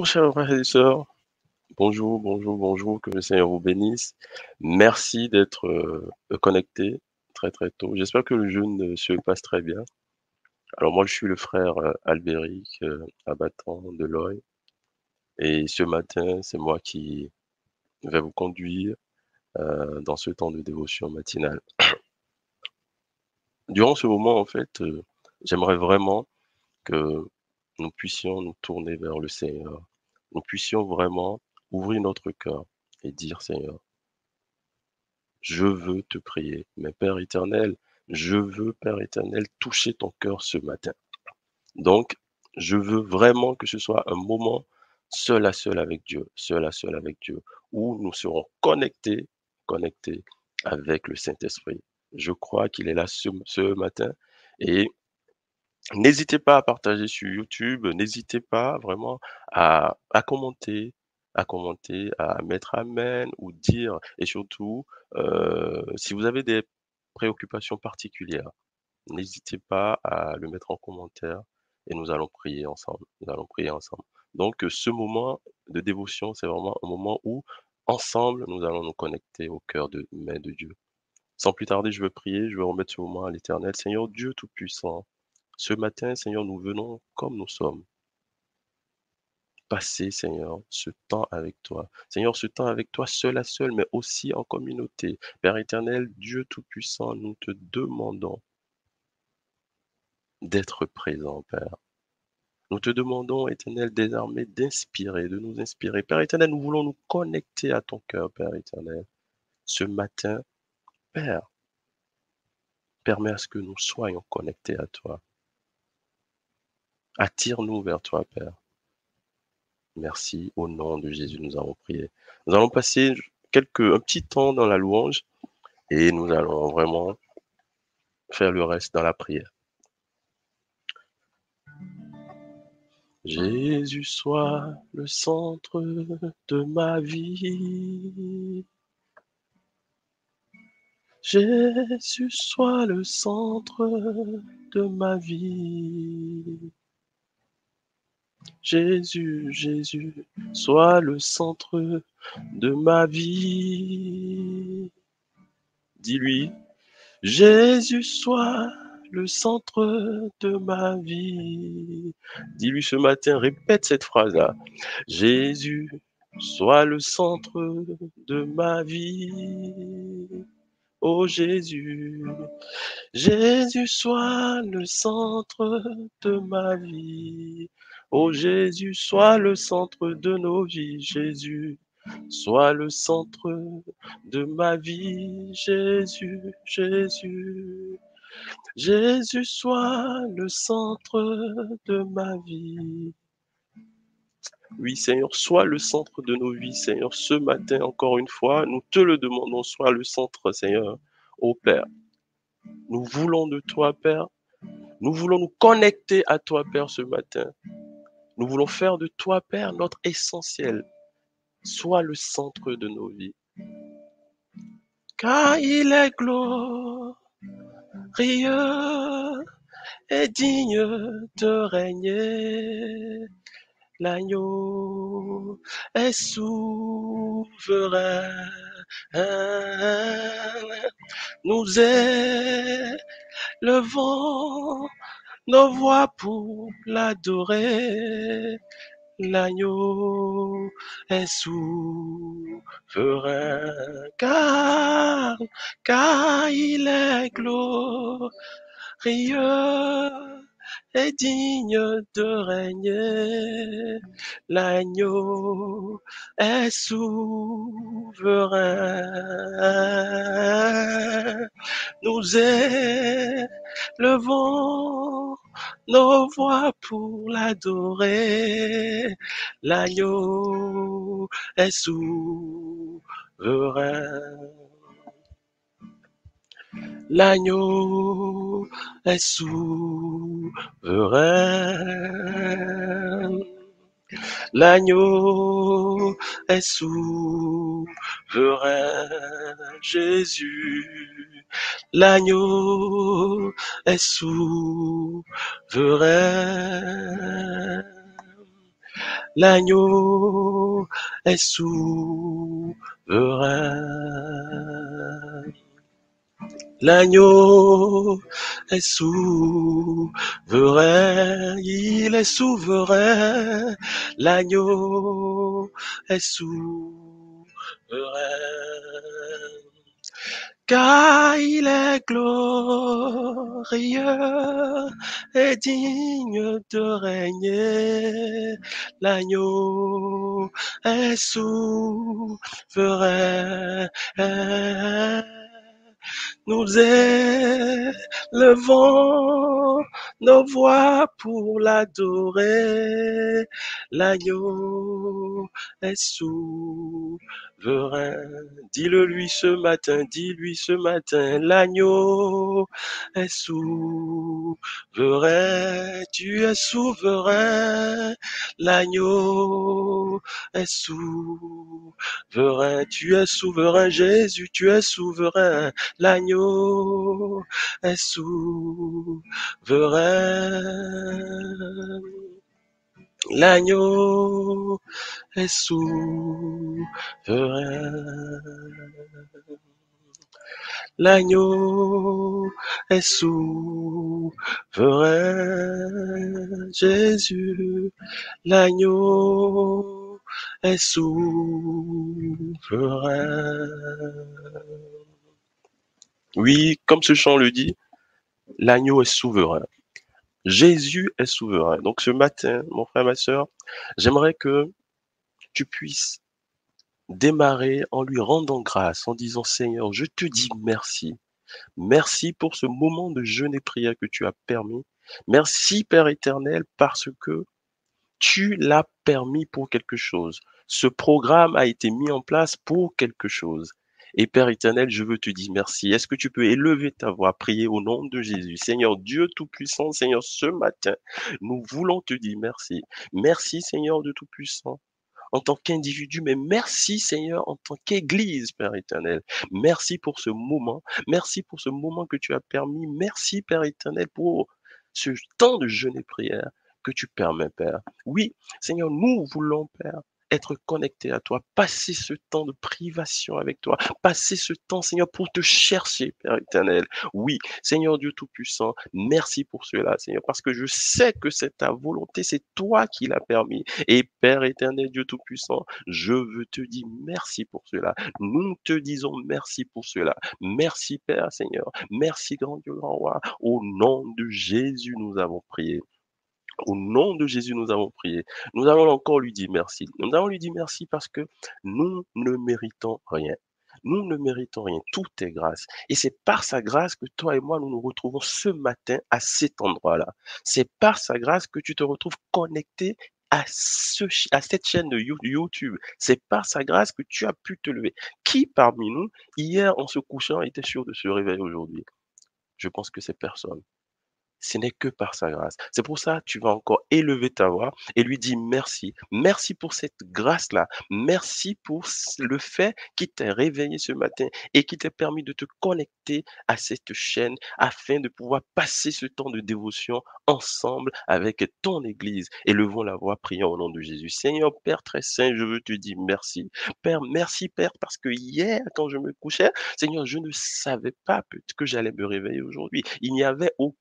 Bonjour, chers frères et sœurs. Bonjour, bonjour, bonjour. Que le Seigneur vous bénisse. Merci d'être euh, connectés très, très tôt. J'espère que le jeûne se passe très bien. Alors, moi, je suis le frère euh, Albéric euh, de l'OI. Et ce matin, c'est moi qui vais vous conduire euh, dans ce temps de dévotion matinale. Durant ce moment, en fait, euh, j'aimerais vraiment que nous puissions nous tourner vers le Seigneur. Nous puissions vraiment ouvrir notre cœur et dire, Seigneur, je veux te prier. Mais Père éternel, je veux, Père éternel, toucher ton cœur ce matin. Donc, je veux vraiment que ce soit un moment seul à seul avec Dieu, seul à seul avec Dieu, où nous serons connectés, connectés avec le Saint-Esprit. Je crois qu'il est là ce, ce matin et N'hésitez pas à partager sur YouTube, n'hésitez pas vraiment à, commenter, à commenter, à mettre amen ou dire, et surtout, euh, si vous avez des préoccupations particulières, n'hésitez pas à le mettre en commentaire et nous allons prier ensemble. Nous allons prier ensemble. Donc, ce moment de dévotion, c'est vraiment un moment où, ensemble, nous allons nous connecter au cœur de, main de Dieu. Sans plus tarder, je veux prier, je veux remettre ce moment à l'Éternel. Seigneur Dieu Tout-Puissant, ce matin, Seigneur, nous venons comme nous sommes. Passer, Seigneur, ce temps avec toi. Seigneur, ce temps avec toi seul à seul, mais aussi en communauté. Père éternel, Dieu Tout-Puissant, nous te demandons d'être présent, Père. Nous te demandons, éternel, désormais d'inspirer, de nous inspirer. Père éternel, nous voulons nous connecter à ton cœur, Père éternel. Ce matin, Père, permets à ce que nous soyons connectés à toi. Attire-nous vers toi, Père. Merci. Au nom de Jésus, nous avons prié. Nous allons passer quelques, un petit temps dans la louange et nous allons vraiment faire le reste dans la prière. Jésus soit le centre de ma vie. Jésus soit le centre de ma vie. Jésus, Jésus, sois le centre de ma vie. Dis-lui, Jésus, sois le centre de ma vie. Dis-lui ce matin, répète cette phrase-là. Jésus, sois le centre de ma vie. Oh Jésus, Jésus, sois le centre de ma vie. Oh Jésus, sois le centre de nos vies, Jésus. Sois le centre de ma vie, Jésus, Jésus. Jésus, sois le centre de ma vie. Oui, Seigneur, sois le centre de nos vies, Seigneur. Ce matin, encore une fois, nous te le demandons, sois le centre, Seigneur. Ô Père, nous voulons de toi, Père. Nous voulons nous connecter à toi, Père, ce matin. Nous voulons faire de toi, Père, notre essentiel. Sois le centre de nos vies. Car il est glorieux et digne de régner. L'agneau est souverain. Nous élevons nos voix pour l'adorer. L'agneau est souverain, car, car il est glorieux et digne de régner. L'agneau est souverain. Nous élevons nos voix pour l'adorer. L'agneau est souverain. L'agneau est souverain. L'agneau est souverain, Jésus. L'agneau est souverain. L'agneau est souverain. L'agneau est souverain, il est souverain. L'agneau est souverain. Car il est glorieux et digne de régner. L'agneau est souverain. Nous élevons nos voix pour l'adorer. L'agneau est souverain. Dis-le lui ce matin, dis-lui ce matin, l'agneau est souverain. Tu es souverain. L'agneau est souverain. Tu es souverain, Jésus, tu es souverain. L'agneau est souverain. L'agneau est souverain. L'agneau est souverain. Jésus, l'agneau est souverain. Oui, comme ce chant le dit, l'agneau est souverain. Jésus est souverain. Donc ce matin, mon frère, ma soeur, j'aimerais que tu puisses démarrer en lui rendant grâce, en disant Seigneur, je te dis merci. Merci pour ce moment de jeûne et prière que tu as permis. Merci Père éternel parce que tu l'as permis pour quelque chose. Ce programme a été mis en place pour quelque chose. Et Père éternel, je veux te dire merci. Est-ce que tu peux élever ta voix, prier au nom de Jésus? Seigneur Dieu Tout-Puissant, Seigneur, ce matin, nous voulons te dire merci. Merci Seigneur de Tout-Puissant en tant qu'individu, mais merci Seigneur en tant qu'Église, Père éternel. Merci pour ce moment. Merci pour ce moment que tu as permis. Merci, Père éternel, pour ce temps de jeûne et prière que tu permets, Père. Oui, Seigneur, nous voulons, Père, être connecté à toi, passer ce temps de privation avec toi, passer ce temps, Seigneur, pour te chercher, Père éternel. Oui, Seigneur Dieu Tout-Puissant, merci pour cela, Seigneur, parce que je sais que c'est ta volonté, c'est toi qui l'as permis. Et Père éternel, Dieu Tout-Puissant, je veux te dire merci pour cela. Nous te disons merci pour cela. Merci, Père, Seigneur. Merci, grand Dieu, grand roi. Au nom de Jésus, nous avons prié. Au nom de Jésus, nous avons prié. Nous allons encore lui dire merci. Nous allons lui dire merci parce que nous ne méritons rien. Nous ne méritons rien. Tout est grâce. Et c'est par sa grâce que toi et moi, nous nous retrouvons ce matin à cet endroit-là. C'est par sa grâce que tu te retrouves connecté à, à cette chaîne de YouTube. C'est par sa grâce que tu as pu te lever. Qui parmi nous, hier, en se couchant, était sûr de se réveiller aujourd'hui? Je pense que c'est personne ce n'est que par sa grâce. C'est pour ça que tu vas encore élever ta voix et lui dire merci. Merci pour cette grâce-là. Merci pour le fait qui t'a réveillé ce matin et qui t'a permis de te connecter à cette chaîne afin de pouvoir passer ce temps de dévotion ensemble avec ton Église. Élevons la voix, prions au nom de Jésus. Seigneur Père très saint, je veux te dire merci. Père, merci Père parce que hier, quand je me couchais, Seigneur, je ne savais pas que j'allais me réveiller aujourd'hui. Il n'y avait aucun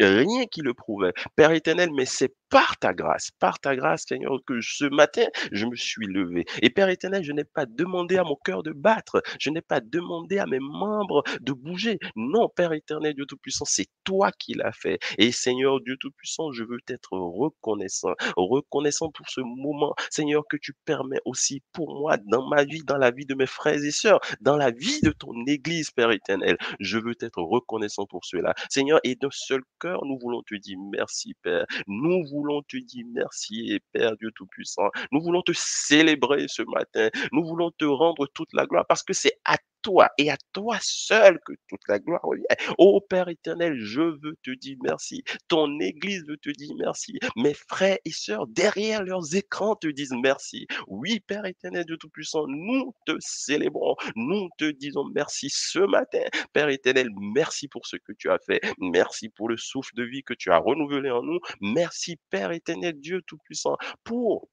rien qui le prouvait. Père éternel, mais c'est par ta grâce, par ta grâce, Seigneur, que ce matin, je me suis levé. Et Père éternel, je n'ai pas demandé à mon cœur de battre. Je n'ai pas demandé à mes membres de bouger. Non, Père éternel, Dieu Tout-Puissant, c'est toi qui l'as fait. Et Seigneur, Dieu Tout-Puissant, je veux t'être reconnaissant. Reconnaissant pour ce moment, Seigneur, que tu permets aussi pour moi, dans ma vie, dans la vie de mes frères et sœurs, dans la vie de ton Église, Père éternel. Je veux t'être reconnaissant pour cela. Seigneur, et d'un seul cœur, nous voulons te dire merci, Père. Nous voulons te dire merci, Père Dieu Tout-Puissant. Nous voulons te célébrer ce matin. Nous voulons te rendre toute la gloire parce que c'est à toi et à toi seul que toute la gloire revient. Ô Père éternel, je veux te dire merci. Ton Église veut te dire merci. Mes frères et sœurs derrière leurs écrans te disent merci. Oui, Père éternel de Tout-Puissant, nous te célébrons. Nous te disons merci ce matin. Père éternel, merci pour ce que tu as fait. Merci pour le souffle de vie que tu as renouvelé en nous. Merci, Père éternel, Dieu Tout-Puissant, pour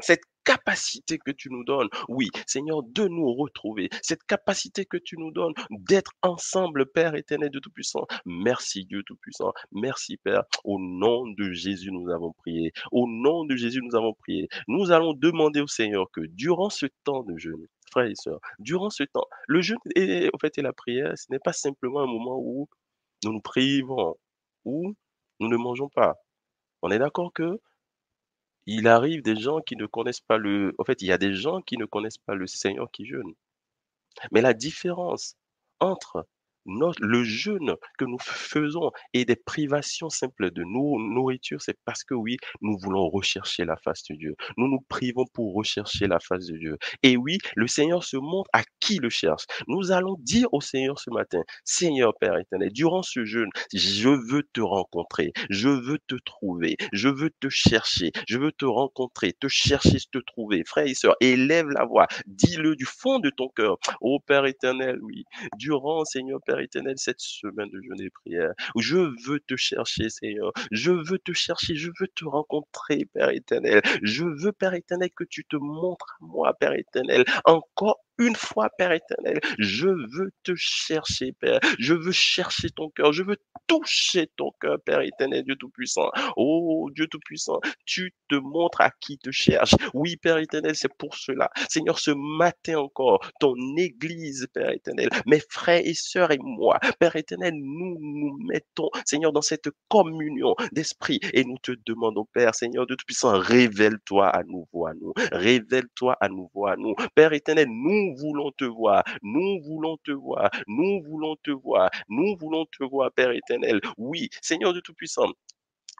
cette capacité que tu nous donnes, oui, Seigneur, de nous retrouver, cette capacité que tu nous donnes d'être ensemble, Père éternel de Tout-Puissant. Merci Dieu Tout-Puissant, merci Père. Au nom de Jésus, nous avons prié. Au nom de Jésus, nous avons prié. Nous allons demander au Seigneur que durant ce temps de jeûne, frères et sœurs, durant ce temps, le jeûne et, au fait, et la prière, ce n'est pas simplement un moment où nous nous privons, où nous ne mangeons pas. On est d'accord que il arrive des gens qui ne connaissent pas le en fait, il y a des gens qui ne connaissent pas le Seigneur qui jeûne. Mais la différence entre le jeûne que nous faisons et des privations simples de nourriture, c'est parce que oui, nous voulons rechercher la face de Dieu. Nous nous privons pour rechercher la face de Dieu. Et oui, le Seigneur se montre à qui le cherche. Nous allons dire au Seigneur ce matin, Seigneur Père éternel, durant ce jeûne, je veux te rencontrer, je veux te trouver, je veux te chercher, je veux te rencontrer, te chercher, te trouver. Frères et sœurs, élève la voix, dis-le du fond de ton cœur. Ô Père éternel, oui, durant, Seigneur Père éternel, cette semaine de jeûne et prière. Je veux te chercher, Seigneur. Je veux te chercher. Je veux te rencontrer, Père éternel. Je veux, Père éternel, que tu te montres à moi, Père éternel. Encore une fois, Père éternel. Je veux te chercher, Père. Je veux chercher ton cœur. Je veux toucher ton cœur, Père éternel, Dieu Tout-Puissant. Oh, Dieu Tout-Puissant, tu te montres à qui te cherche. Oui, Père éternel, c'est pour cela. Seigneur, ce matin encore, ton Église, Père éternel, mes frères et sœurs et moi, Père éternel, nous nous mettons, Seigneur, dans cette communion d'esprit et nous te demandons, Père, Seigneur, Dieu Tout-Puissant, révèle-toi à nouveau à nous. Révèle-toi à nouveau à nous. Père éternel, nous nous voulons te voir, nous voulons te voir, nous voulons te voir, nous voulons te voir, Père éternel. Oui, Seigneur de Tout-Puissant,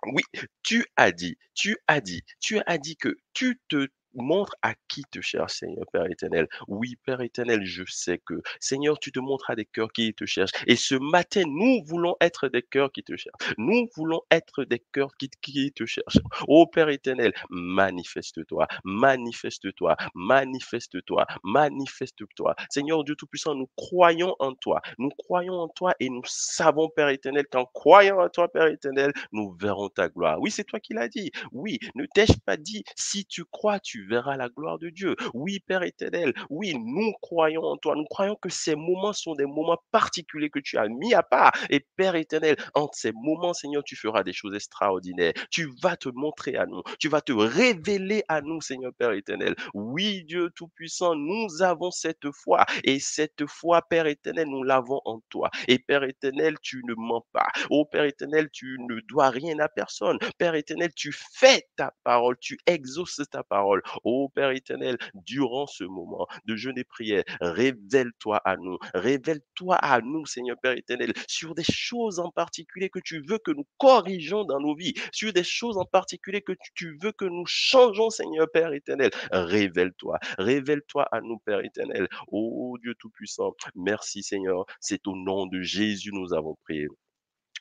oui, tu as dit, tu as dit, tu as dit que tu te montre à qui te cherche, Seigneur Père éternel. Oui, Père éternel, je sais que, Seigneur, tu te montres à des cœurs qui te cherchent. Et ce matin, nous voulons être des cœurs qui te cherchent. Nous voulons être des cœurs qui, qui te cherchent. Ô Père éternel, manifeste-toi, manifeste-toi, manifeste-toi, manifeste-toi. Seigneur Dieu Tout-Puissant, nous croyons en toi. Nous croyons en toi et nous savons, Père éternel, qu'en croyant en toi, Père éternel, nous verrons ta gloire. Oui, c'est toi qui l'as dit. Oui, ne t'ai-je pas dit, si tu crois, tu verras la gloire de Dieu. Oui, Père éternel, oui, nous croyons en toi. Nous croyons que ces moments sont des moments particuliers que tu as mis à part. Et Père éternel, en ces moments, Seigneur, tu feras des choses extraordinaires. Tu vas te montrer à nous. Tu vas te révéler à nous, Seigneur Père éternel. Oui, Dieu Tout-Puissant, nous avons cette foi. Et cette foi, Père éternel, nous l'avons en toi. Et Père éternel, tu ne mens pas. Oh Père éternel, tu ne dois rien à personne. Père éternel, tu fais ta parole. Tu exauces ta parole. Ô Père éternel, durant ce moment de jeûne et prière, révèle-toi à nous, révèle-toi à nous, Seigneur Père éternel, sur des choses en particulier que tu veux que nous corrigeons dans nos vies, sur des choses en particulier que tu veux que nous changeons, Seigneur Père éternel. Révèle-toi, révèle-toi à nous, Père éternel. Ô Dieu Tout-Puissant, merci Seigneur. C'est au nom de Jésus nous avons prié.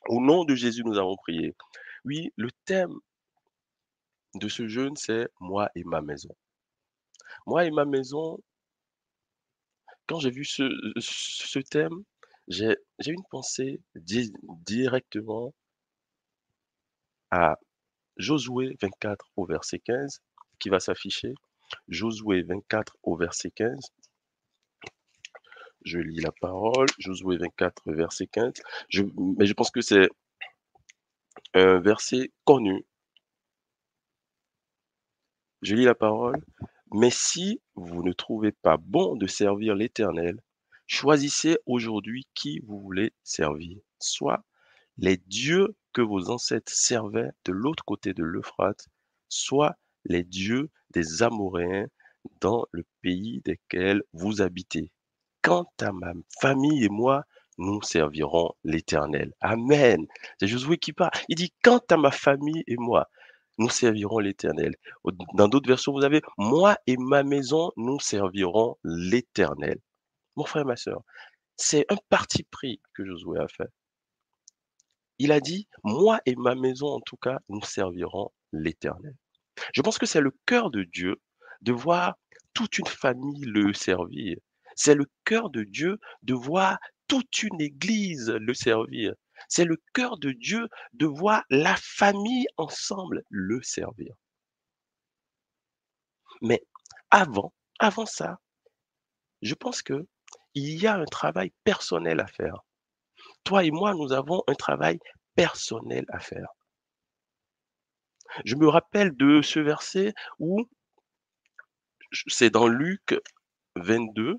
Au nom de Jésus, nous avons prié. Oui, le thème de ce jeûne, c'est moi et ma maison. Moi et ma maison, quand j'ai vu ce, thème, j'ai une pensée directement à Josué 24 au verset 15 qui va s'afficher. Josué 24 au verset 15. Je lis la parole. Josué 24 verset 15. Je, mais je pense que c'est un verset connu je lis la parole. Mais si vous ne trouvez pas bon de servir l'Éternel, choisissez aujourd'hui qui vous voulez servir, soit les dieux que vos ancêtres servaient de l'autre côté de l'Euphrate, soit les dieux des Amoréens dans le pays desquels vous habitez. Quant à ma famille et moi, nous servirons l'Éternel. Amen. C'est Josué qui parle. Il dit, quant à ma famille et moi, nous servirons l'Éternel. Dans d'autres versions, vous avez, moi et ma maison, nous servirons l'Éternel. mon frère, ma soeur, c'est un parti pris que Josué a fait. Il a dit, moi et ma maison, en tout cas, nous servirons l'Éternel. Je pense que c'est le cœur de Dieu de voir toute une famille le servir. C'est le cœur de Dieu de voir toute une église le servir. C'est le cœur de Dieu de voir la famille ensemble le servir. Mais avant, avant ça, je pense que il y a un travail personnel à faire. Toi et moi, nous avons un travail personnel à faire. Je me rappelle de ce verset où c'est dans Luc 22,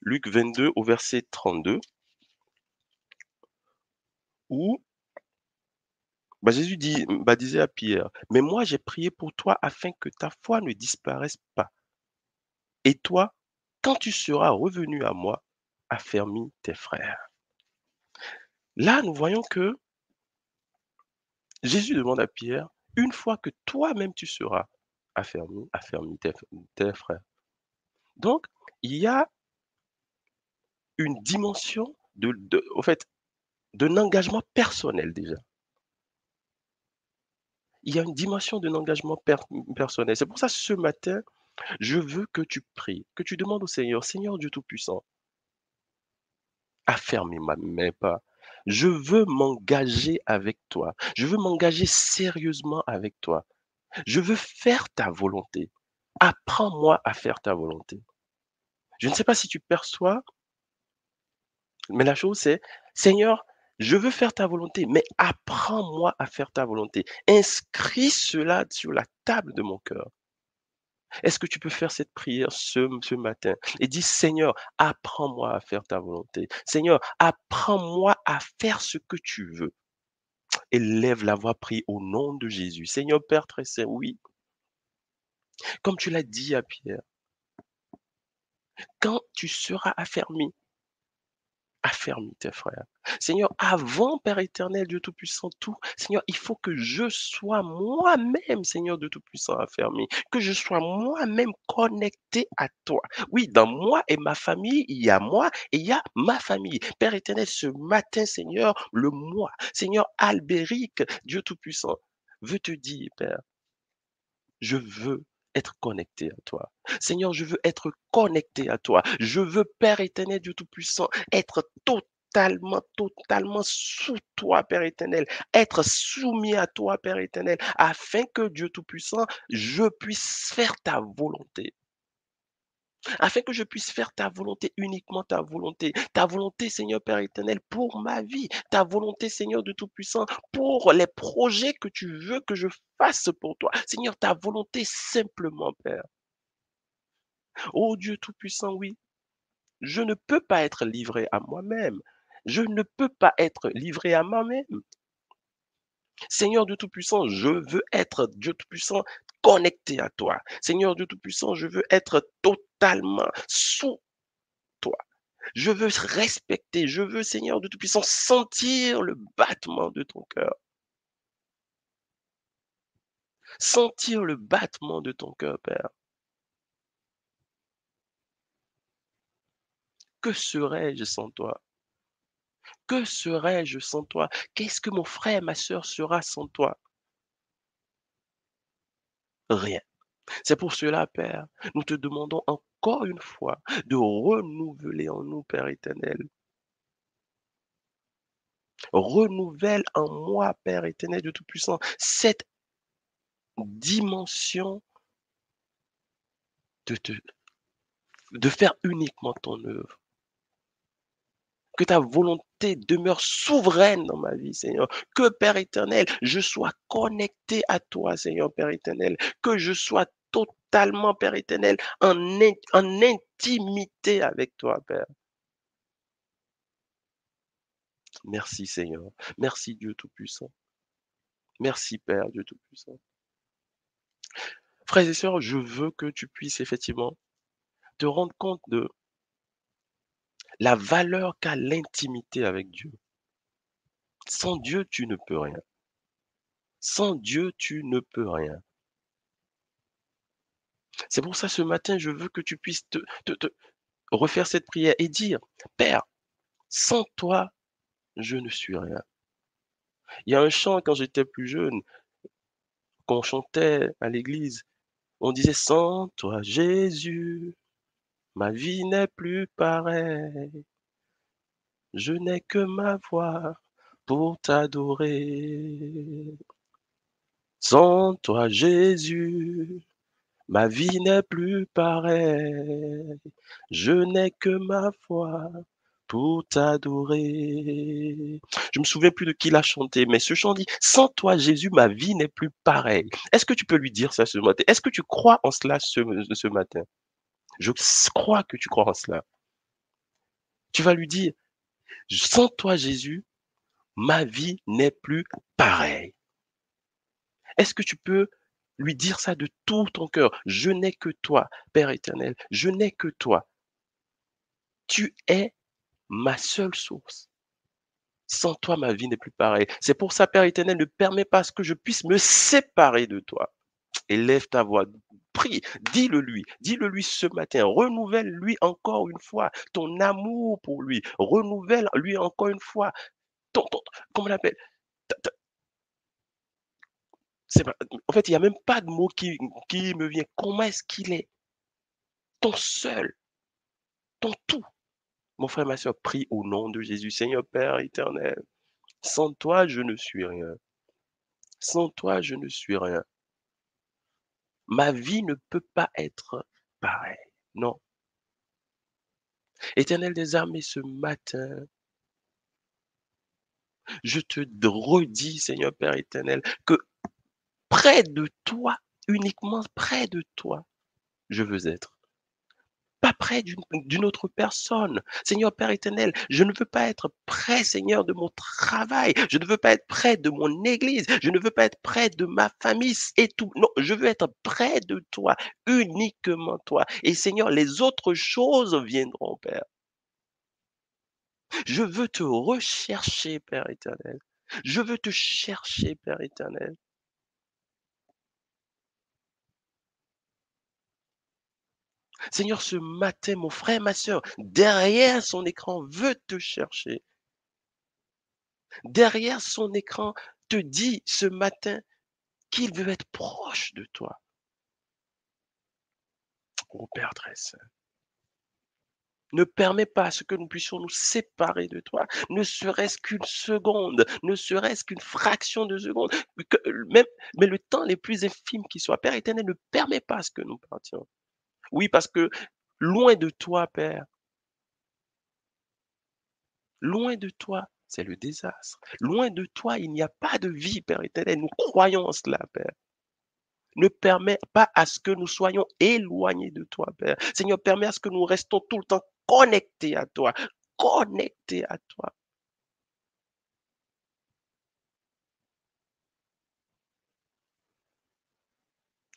Luc 22 au verset 32, où bah, Jésus dit, bah, disait à Pierre, mais moi j'ai prié pour toi afin que ta foi ne disparaisse pas. Et toi, quand tu seras revenu à moi, affermis tes frères. Là, nous voyons que Jésus demande à Pierre, une fois que toi-même tu seras affermi, affermis tes, frères. Donc, il y a une dimension de, au fait, d'un engagement personnel déjà. Il y a une dimension d'un engagement personnel. C'est pour ça ce matin, je veux que tu pries, que tu demandes au Seigneur, Seigneur Dieu Tout-Puissant, affermis ma main pas. Je veux m'engager avec toi. Je veux m'engager sérieusement avec toi. Je veux faire ta volonté. Apprends-moi à faire ta volonté. Je ne sais pas si tu perçois, mais la chose c'est, Seigneur, je veux faire ta volonté, mais apprends-moi à faire ta volonté. Inscris cela sur la table de mon cœur. Est-ce que tu peux faire cette prière ce, matin et dis Seigneur, apprends-moi à faire ta volonté. Seigneur, apprends-moi à faire ce que tu veux. Élève la voix, prie au nom de Jésus. Seigneur Père très saint, oui. Comme tu l'as dit à Pierre, quand tu seras affermi, affermis tes frères. Seigneur, avant, Père éternel, Dieu Tout-Puissant, tout, Seigneur, il faut que je sois moi-même, Seigneur de Tout-Puissant, affermi, que je sois moi-même connecté à toi. Oui, dans moi et ma famille, il y a moi et il y a ma famille. Père éternel, ce matin, Seigneur, le moi, Seigneur Albéric, Dieu Tout-Puissant, veut te dire, Père, je veux être connecté à toi. Seigneur, je veux être connecté à toi. Je veux, Père éternel, Dieu Tout-Puissant, être totalement, totalement sous toi, Père éternel, être soumis à toi, Père éternel, afin que Dieu Tout-Puissant, je puisse faire ta volonté afin que je puisse faire ta volonté, uniquement ta volonté. Ta volonté, Seigneur Père éternel, pour ma vie. Ta volonté, Seigneur de Tout-Puissant, pour les projets que tu veux que je fasse pour toi. Seigneur, ta volonté simplement, Père. Oh Dieu Tout-Puissant, oui. Je ne peux pas être livré à moi-même. Je ne peux pas être livré à moi-même. Seigneur Dieu Tout-Puissant, je veux être Dieu Tout-Puissant connecté à toi. Seigneur Dieu Tout-Puissant, je veux être totalement sous toi. Je veux respecter, je veux, Seigneur Dieu Tout-Puissant, sentir le battement de ton cœur. Sentir le battement de ton cœur, Père. Que serais-je sans toi? Que serais-je sans toi? Qu'est-ce que mon frère, ma soeur sera sans toi? Rien. C'est pour cela, Père, nous te demandons encore une fois de renouveler en nous, Père éternel. Renouvelle en moi, Père éternel de Tout-Puissant, cette dimension de, de faire uniquement ton œuvre. Que ta volonté demeure souveraine dans ma vie, Seigneur. Que, Père éternel, je sois connecté à toi, Seigneur, Père éternel. Que je sois totalement, Père éternel, en, intimité avec toi, Père. Merci, Seigneur. Merci, Dieu Tout-Puissant. Merci, Père, Dieu Tout-Puissant. Frères et sœurs, je veux que tu puisses effectivement te rendre compte de la valeur qu'a l'intimité avec Dieu. Sans Dieu, tu ne peux rien. Sans Dieu, tu ne peux rien. C'est pour ça ce matin, je veux que tu puisses te, refaire cette prière et dire, Père, sans toi, je ne suis rien. Il y a un chant quand j'étais plus jeune, qu'on chantait à l'église, on disait sans toi Jésus, ma vie n'est plus pareille. Je n'ai que ma voix pour t'adorer. Sans toi Jésus, ma vie n'est plus pareille. Je n'ai que ma voix pour t'adorer. Je me souviens plus de qui l'a chanté, mais ce chant dit, sans toi Jésus, ma vie n'est plus pareille. Est-ce que tu peux lui dire ça ce matin? Est-ce que tu crois en cela ce, ce matin? Je crois que tu crois en cela. Tu vas lui dire, sans toi Jésus, ma vie n'est plus pareille. Est-ce que tu peux lui dire ça de tout ton cœur Je n'ai que toi, Père éternel, je n'ai que toi. Tu es ma seule source. Sans toi, ma vie n'est plus pareille. C'est pour ça, Père éternel, ne permets pas que je puisse me séparer de toi. Élève ta voix, prie, dis-le lui, dis-le lui ce matin, renouvelle lui encore une fois ton amour pour lui, renouvelle lui encore une fois ton, ton comment on l'appelle? En fait, il n'y a même pas de mot qui, me vient. Comment est-ce qu'il est? Ton seul, ton tout. Mon frère, ma soeur, prie au nom de Jésus, Seigneur Père éternel. Sans toi, je ne suis rien. Sans toi, je ne suis rien. Ma vie ne peut pas être pareille. Non. Éternel des armées, ce matin, je te redis, Seigneur Père éternel, que près de toi, uniquement près de toi, je veux être pas près d'une autre personne. Seigneur Père éternel, je ne veux pas être près, Seigneur, de mon travail. Je ne veux pas être près de mon église. Je ne veux pas être près de ma famille et tout. Non, je veux être près de toi, uniquement toi. Et Seigneur, les autres choses viendront, Père. Je veux te rechercher, Père éternel. Je veux te chercher, Père éternel. Seigneur, ce matin, mon frère, ma soeur, derrière son écran, veut te chercher. Derrière son écran, te dit ce matin qu'il veut être proche de toi. Ô Père très saint, ne permets pas à ce que nous puissions nous séparer de toi, ne serait-ce qu'une seconde, ne serait-ce qu'une fraction de seconde, mais le temps les plus infimes qui soit. Père éternel, ne permet pas à ce que nous partions. Oui, parce que loin de toi, Père, loin de toi, c'est le désastre. Loin de toi, il n'y a pas de vie, Père éternel. Nous croyons en cela, Père. Ne permets pas à ce que nous soyons éloignés de toi, Père. Seigneur, permets à ce que nous restons tout le temps connectés à toi, connectés à toi.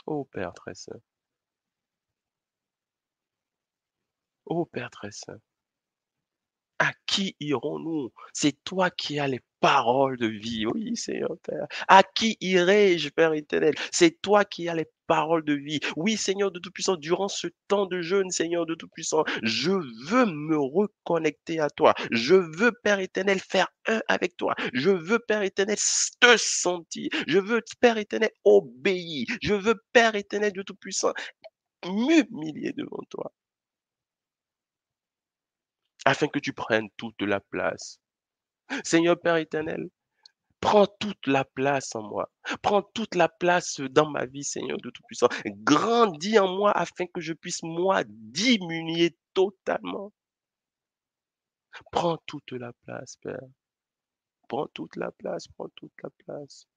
Oh Père très saint. Ô Père très saint, à qui irons-nous? C'est toi qui as les paroles de vie. Oui, Seigneur Père. À qui irai-je, Père éternel? C'est toi qui as les paroles de vie. Oui, Seigneur de Tout-Puissant, durant ce temps de jeûne, Seigneur de Tout-Puissant, je veux me reconnecter à toi. Je veux, Père éternel, faire un avec toi. Je veux, Père éternel, te sentir. Je veux, Père éternel, obéir. Je veux, Père éternel de Tout-Puissant, m'humilier devant toi afin que tu prennes toute la place. Seigneur Père éternel, prends toute la place en moi. Prends toute la place dans ma vie, Seigneur de Tout-Puissant. Grandis en moi afin que je puisse, moi, diminuer totalement. Prends toute la place, Père. Prends toute la place, prends toute la place.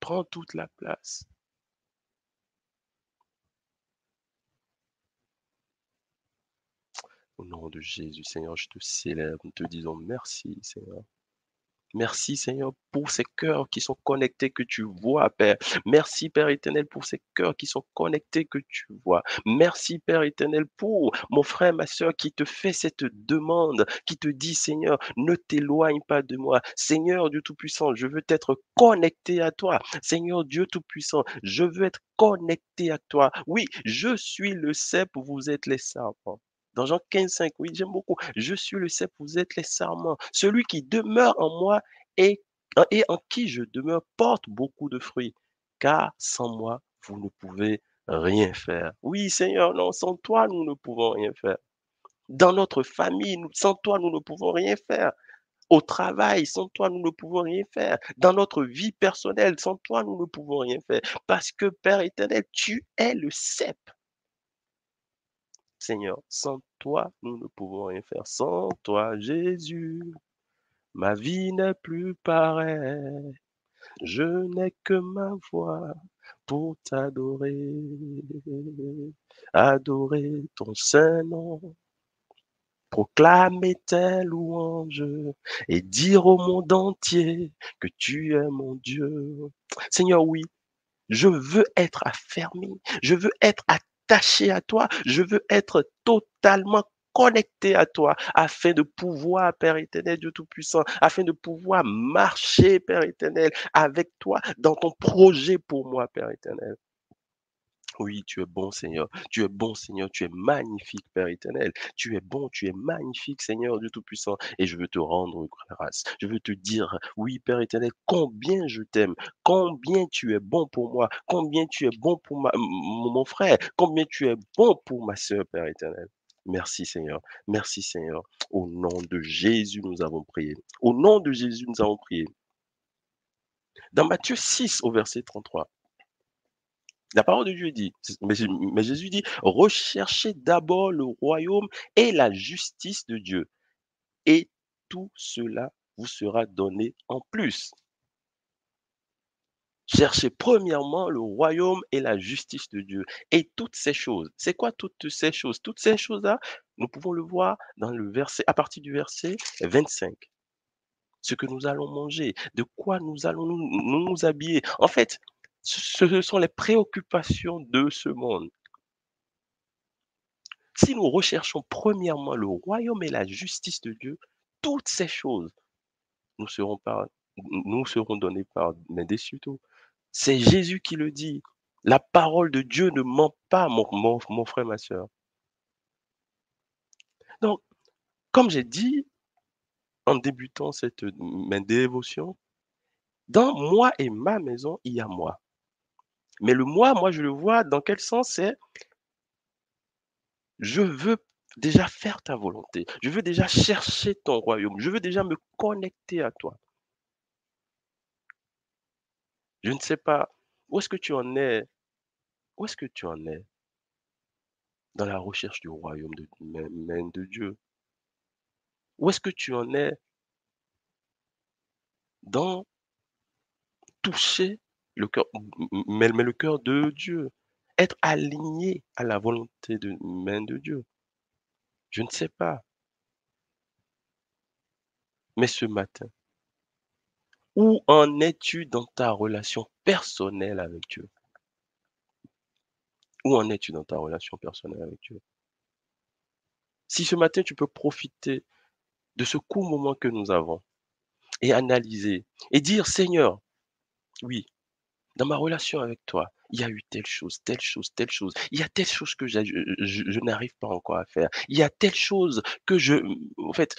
Prends toute la place. Au nom de Jésus, Seigneur, je te célèbre. Nous te disons merci, Seigneur. Merci Seigneur pour ces cœurs qui sont connectés que tu vois, Père. Merci Père éternel pour ces cœurs qui sont connectés que tu vois. Merci Père éternel pour mon frère, ma soeur qui te fait cette demande, qui te dit Seigneur, ne t'éloigne pas de moi. Seigneur Dieu Tout-Puissant, je veux être connecté à toi. Seigneur Dieu Tout-Puissant, je veux être connecté à toi. Oui, je suis le cep, vous êtes les serpents. Dans Jean 15, 5, oui, j'aime beaucoup. Je suis le cep, vous êtes les sarments. Celui qui demeure en moi et, en qui je demeure porte beaucoup de fruits. Car sans moi, vous ne pouvez rien faire. Oui, Seigneur, non, sans toi, nous ne pouvons rien faire. Dans notre famille, sans toi, nous ne pouvons rien faire. Au travail, sans toi, nous ne pouvons rien faire. Dans notre vie personnelle, sans toi, nous ne pouvons rien faire. Parce que, Père éternel, tu es le cep. Seigneur, sans toi, nous ne pouvons rien faire. Sans toi, Jésus, ma vie n'est plus pareille. Je n'ai que ma voix pour t'adorer, adorer ton saint nom, proclamer tes louanges et dire au monde entier que tu es mon Dieu. Seigneur, oui, je veux être affermi, je veux être attaché à toi, je veux être totalement connecté à toi afin de pouvoir, Père éternel, Dieu Tout-Puissant, afin de pouvoir marcher, Père éternel, avec toi dans ton projet pour moi, Père éternel. Oui, tu es bon, Seigneur. Tu es bon, Seigneur. Tu es magnifique, Père éternel. Tu es bon, tu es magnifique, Seigneur Dieu Tout-Puissant. Et je veux te rendre grâce. Je veux te dire, oui, Père éternel, combien je t'aime, combien tu es bon pour moi, combien tu es bon pour mon frère, combien tu es bon pour ma soeur, Père éternel. Merci Seigneur. Merci Seigneur. Au nom de Jésus, nous avons prié. Au nom de Jésus, nous avons prié. Dans Matthieu 6, au verset 33, la parole de Dieu dit, mais, Jésus dit, recherchez d'abord le royaume et la justice de Dieu. Et tout cela vous sera donné en plus. Cherchez premièrement le royaume et la justice de Dieu. Et toutes ces choses. C'est quoi toutes ces choses? Toutes ces choses-là, nous pouvons le voir dans le verset, à partir du verset 25. Ce que nous allons manger, de quoi nous allons nous, nous habiller. En fait, ce sont les préoccupations de ce monde. Si nous recherchons premièrement le royaume et la justice de Dieu, toutes ces choses nous seront, par, nous seront données par C'est Jésus qui le dit. La parole de Dieu ne ment pas, mon frère, ma soeur. Donc, comme j'ai dit en débutant cette dévotion, dans moi et ma maison, il y a moi. Mais le moi, moi, je le vois dans quel sens c'est je veux déjà faire ta volonté. Je veux déjà chercher ton royaume. Je veux déjà me connecter à toi. Je ne sais pas où est-ce que tu en es. Tu en es dans la recherche du royaume de, de Dieu Où est-ce que tu en es dans toucher le cœur, mais, le cœur de Dieu, être aligné à la volonté de, main de Dieu. Je ne sais pas. Mais ce matin, où en es-tu dans ta relation personnelle avec Dieu? Où en es-tu dans ta relation personnelle avec Dieu? Si ce matin tu peux profiter de ce court moment que nous avons et analyser et dire Seigneur, oui, dans ma relation avec toi, il y a eu telle chose, telle chose, telle chose. Il y a telle chose que je, n'arrive pas encore à faire. Il y a telle chose que je, en fait,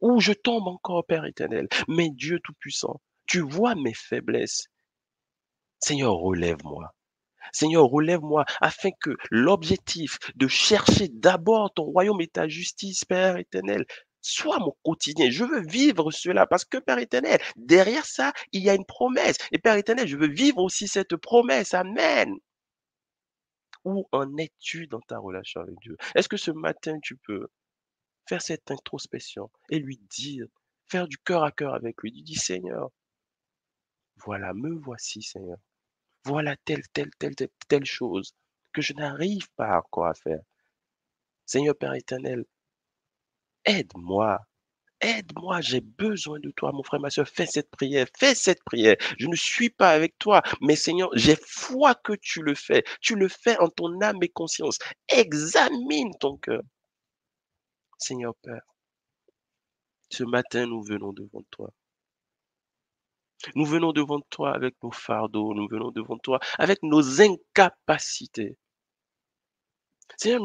où je tombe encore, Père éternel. Mais Dieu Tout-Puissant, tu vois mes faiblesses. Seigneur, relève-moi. Seigneur, relève-moi afin que l'objectif de chercher d'abord ton royaume et ta justice, Père éternel, soit mon quotidien. Je veux vivre cela parce que Père éternel, derrière ça, il y a une promesse. Et Père éternel, je veux vivre aussi cette promesse. Amen. Où en es-tu dans ta relation avec Dieu? Est-ce que ce matin, tu peux faire cette introspection et lui dire, faire du cœur à cœur avec lui, lui dis Seigneur, voilà, me voici Seigneur. Voilà telle, telle, telle, telle, telle chose que je n'arrive pas encore à faire. Seigneur Père éternel, aide-moi Aide-moi, j'ai besoin de toi, mon frère, ma soeur. Fais cette prière, fais cette prière. Je ne suis pas avec toi, mais Seigneur, j'ai foi que tu le fais. Tu le fais en ton âme et conscience. Examine ton cœur. Seigneur Père, ce matin, nous venons devant toi. Nous venons devant toi avec nos fardeaux, nous venons devant toi avec nos incapacités. Seigneur,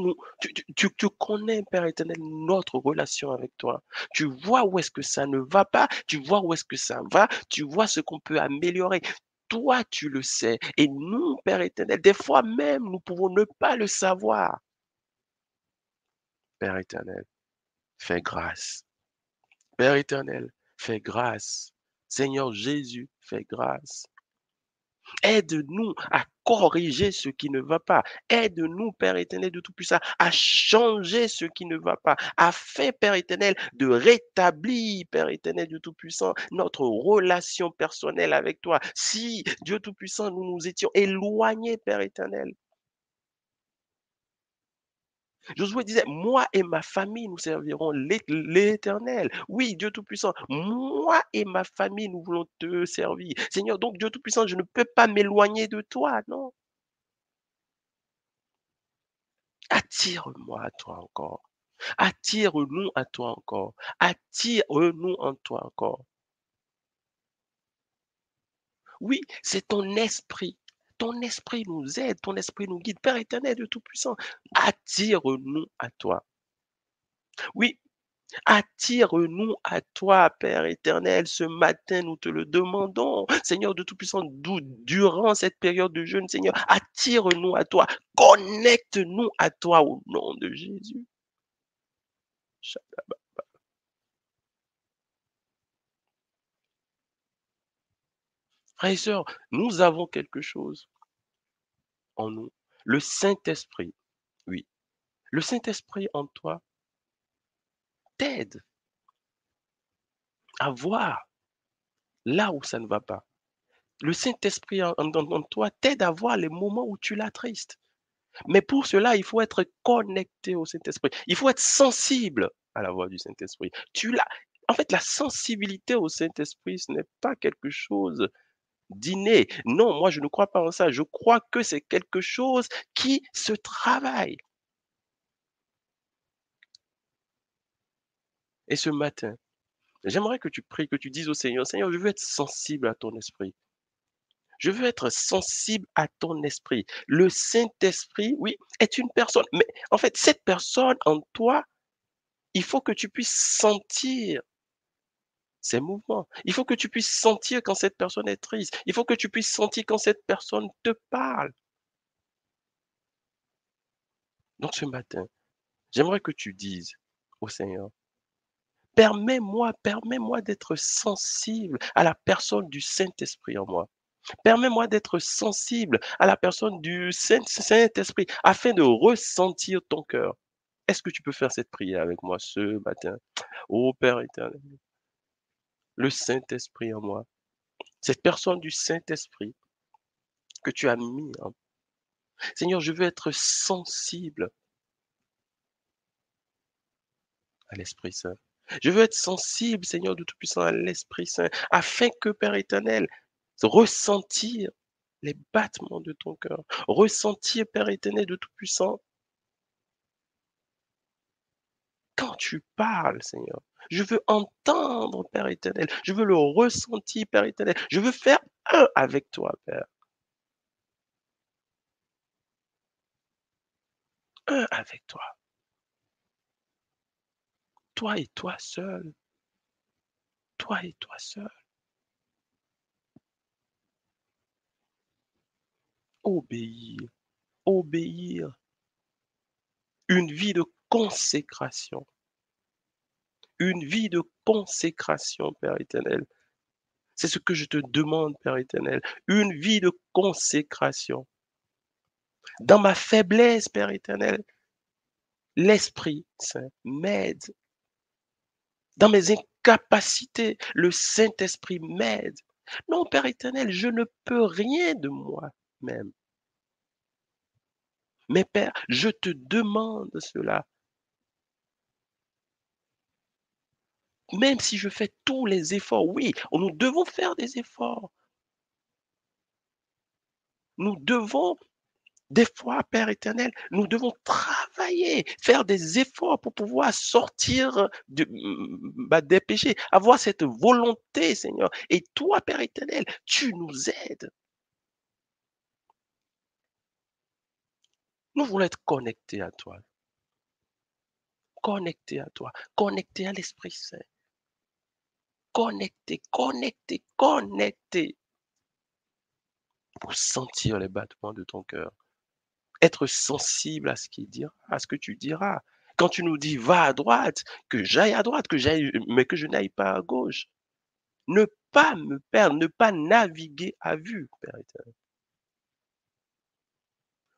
tu, tu, connais, Père éternel, notre relation avec toi. Tu vois où est-ce que ça ne va pas, tu vois où est-ce que ça va, tu vois ce qu'on peut améliorer. Toi, tu le sais. Et nous, Père éternel, des fois même, nous pouvons ne pas le savoir. Père éternel, fais grâce. Père éternel, fais grâce. Seigneur Jésus, fais grâce. Aide-nous à corriger ce qui ne va pas. Aide-nous, Père éternel de Tout-Puissant, à changer ce qui ne va pas, afin, Père éternel, de rétablir, Père éternel de Tout-Puissant, notre relation personnelle avec toi. Si, Dieu Tout-Puissant, nous nous étions éloignés, Père éternel, Josué disait, moi et ma famille, nous servirons l'Éternel. Oui, Dieu Tout-Puissant, moi et ma famille, nous voulons te servir. Seigneur, donc Dieu Tout-Puissant, je ne peux pas m'éloigner de toi, non? Attire-moi à toi encore. Attire-nous à toi encore. Attire-nous en toi encore. Oui, c'est ton esprit ton esprit nous aide, ton esprit nous guide. Père éternel de Tout-Puissant, attire-nous à toi. Oui, Attire-nous à toi, Père éternel. Ce matin, nous te le demandons. Seigneur de Tout-Puissant, durant cette période de jeûne, Seigneur, attire-nous à toi. Connecte-nous à toi au nom de Jésus. Frères et sœurs, nous avons quelque chose en nous. Le Saint-Esprit, oui. Le Saint-Esprit en toi t'aide à voir là où ça ne va pas. Le Saint-Esprit en, toi t'aide à voir les moments où tu l'attristes. Mais pour cela, il faut être connecté au Saint-Esprit. Il faut être sensible à la voix du Saint-Esprit. Tu l'as. En fait, la sensibilité au Saint-Esprit, ce n'est pas quelque chose dîner. Non, moi, je ne crois pas en ça. Je crois que c'est quelque chose qui se travaille. Et ce matin, j'aimerais que tu pries, que tu dises au Seigneur, Seigneur, je veux être sensible à ton esprit. Je veux être sensible à ton esprit. Le Saint-Esprit, oui, est une personne. Mais en fait, cette personne en toi, il faut que tu puisses sentir ces mouvements. Il faut que tu puisses sentir quand cette personne est triste. Il faut que tu puisses sentir quand cette personne te parle. Donc ce matin, j'aimerais que tu dises au Seigneur, permets-moi, permets-moi d'être sensible à la personne du Saint-Esprit en moi. Permets-moi d'être sensible à la personne du Saint-Esprit afin de ressentir ton cœur. Est-ce que tu peux faire cette prière avec moi ce matin? Ô Père éternel, le Saint-Esprit en moi. Cette personne du Saint-Esprit que tu as mis en Seigneur, je veux être sensible à l'Esprit Saint. Je veux être sensible, Seigneur de Tout-Puissant, à l'Esprit Saint, afin que, Père éternel, ressentir les battements de ton cœur, ressentir, Père éternel de Tout-Puissant, quand tu parles, Seigneur, je veux entendre, Père éternel. Je veux le ressentir, Père éternel. Je veux faire un avec toi, Père. Un avec toi. Toi et toi seul. Toi et toi seul. Obéir. Obéir. Une vie de consécration une vie de consécration, Père éternel. C'est ce que je te demande, Père éternel. Une vie de consécration. Dans ma faiblesse, Père éternel, l'Esprit Saint m'aide. Dans mes incapacités, le Saint-Esprit m'aide. Non, Père éternel, je ne peux rien de moi-même. Mais Père, je te demande cela même si je fais tous les efforts, oui, nous devons faire des efforts. Nous devons, des fois, Père éternel, nous devons travailler, faire des efforts pour pouvoir sortir de, bah, des péchés, avoir cette volonté, Seigneur. Et toi, Père éternel, tu nous aides. Nous voulons être connectés à toi. Connectés à toi. Connectés à l'Esprit Saint. Connectés, connectés, connectés. Pour sentir les battements de ton cœur. Être sensible à ce qu'il dira, à ce que tu diras. Quand tu nous dis va à droite, que j'aille à droite, mais que je n'aille pas à gauche. Ne pas me perdre, ne pas naviguer à vue, Père éternel.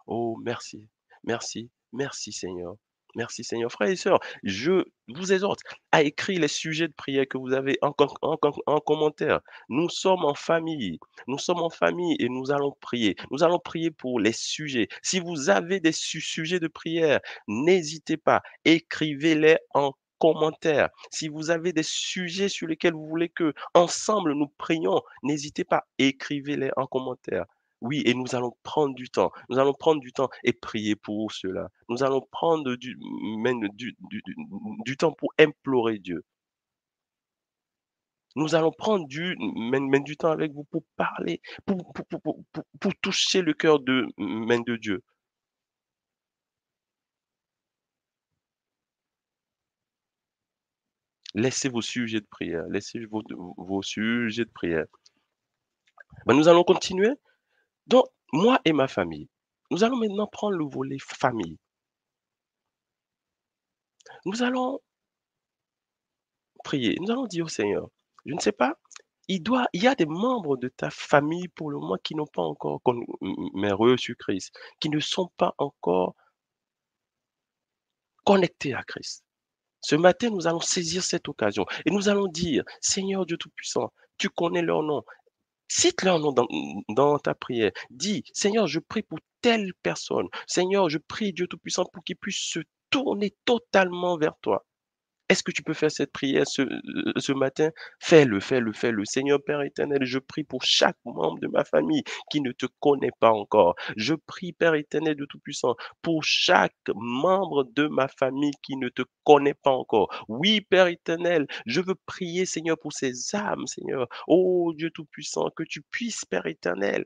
Oh, merci, merci, merci Seigneur. Merci Seigneur. Frères et sœurs, je vous exhorte à écrire les sujets de prière que vous avez en, en, commentaire. Nous sommes en famille. Nous sommes en famille et nous allons prier. Nous allons prier pour les sujets. Si vous avez des sujets de prière, n'hésitez pas. Écrivez-les en commentaire. Si vous avez des sujets sur lesquels vous voulez que ensemble nous prions, n'hésitez pas, écrivez-les en commentaire. Oui, et nous allons prendre du temps. Nous allons prendre du temps et prier pour cela. Nous allons prendre du, temps pour implorer Dieu. Nous allons prendre du, temps avec vous pour parler, pour, toucher le cœur de, Dieu. Laissez vos sujets de prière. Laissez vos, vos sujets de prière. Ben, nous allons continuer donc, moi et ma famille, nous allons maintenant prendre le volet famille. Nous allons prier, nous allons dire au Seigneur, je ne sais pas, il, doit, il y a des membres de ta famille pour le moment qui n'ont pas encore reçu Christ, qui ne sont pas encore connectés à Christ. Ce matin, nous allons saisir cette occasion et nous allons dire, Seigneur Dieu Tout-Puissant, tu connais leur nom, Cite leur nom dans, dans, ta prière. Dis, Seigneur, je prie pour telle personne. Seigneur, je prie Dieu Tout-Puissant pour qu'il puisse se tourner totalement vers toi. Est-ce que tu peux faire cette prière ce, ce matin? Fais-le, fais-le, fais-le. Seigneur Père éternel, je prie pour chaque membre de ma famille qui ne te connaît pas encore. Je prie, Père éternel de Tout-Puissant, pour chaque membre de ma famille qui ne te connaît pas encore. Oui, Père éternel, je veux prier, Seigneur, pour ces âmes, Seigneur. Oh Dieu Tout-Puissant, que tu puisses, Père éternel,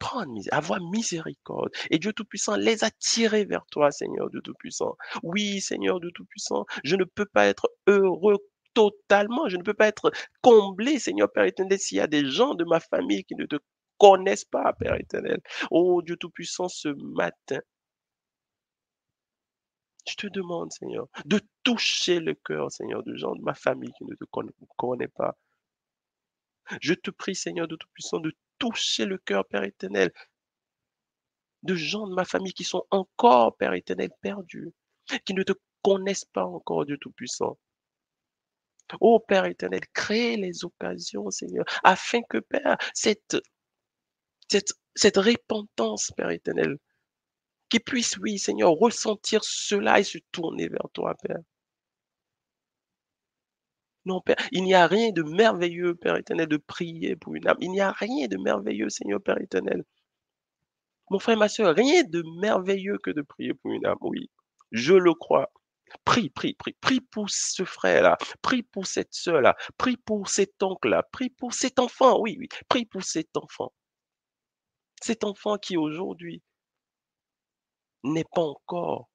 prendre, avoir miséricorde. Et Dieu Tout-Puissant les a tirés vers toi, Seigneur Dieu Tout-Puissant. Oui, Seigneur Dieu Tout-Puissant, je ne peux pas être heureux totalement, je ne peux pas être comblé, Seigneur Père éternel, s'il y a des gens de ma famille qui ne te connaissent pas, Père éternel. Oh Dieu Tout-Puissant, ce matin, je te demande, Seigneur, de toucher le cœur, Seigneur, de gens de ma famille qui ne te connaissent pas. Je te prie, Seigneur de Tout-Puissant, de toucher le cœur, Père éternel, de gens de ma famille qui sont encore, Père éternel, perdus, qui ne te connaissent pas encore, Dieu Tout-Puissant. Ô Père éternel, crée les occasions, Seigneur, afin que, Père, cette, cette, cette repentance, Père éternel, qui puisse, oui, Seigneur, ressentir cela et se tourner vers toi, Père. Non, Père, il n'y a rien de merveilleux, Père éternel, de prier pour une âme. Il n'y a rien de merveilleux, Seigneur Père éternel. Mon frère, ma soeur, rien de merveilleux que de prier pour une âme. Oui, je le crois. Prie, prie, prie, prie pour ce frère-là, prie pour cette soeur-là, prie pour cet oncle-là, prie pour cet enfant, oui, oui, prie pour cet enfant. Cet enfant qui aujourd'hui n'est pas encore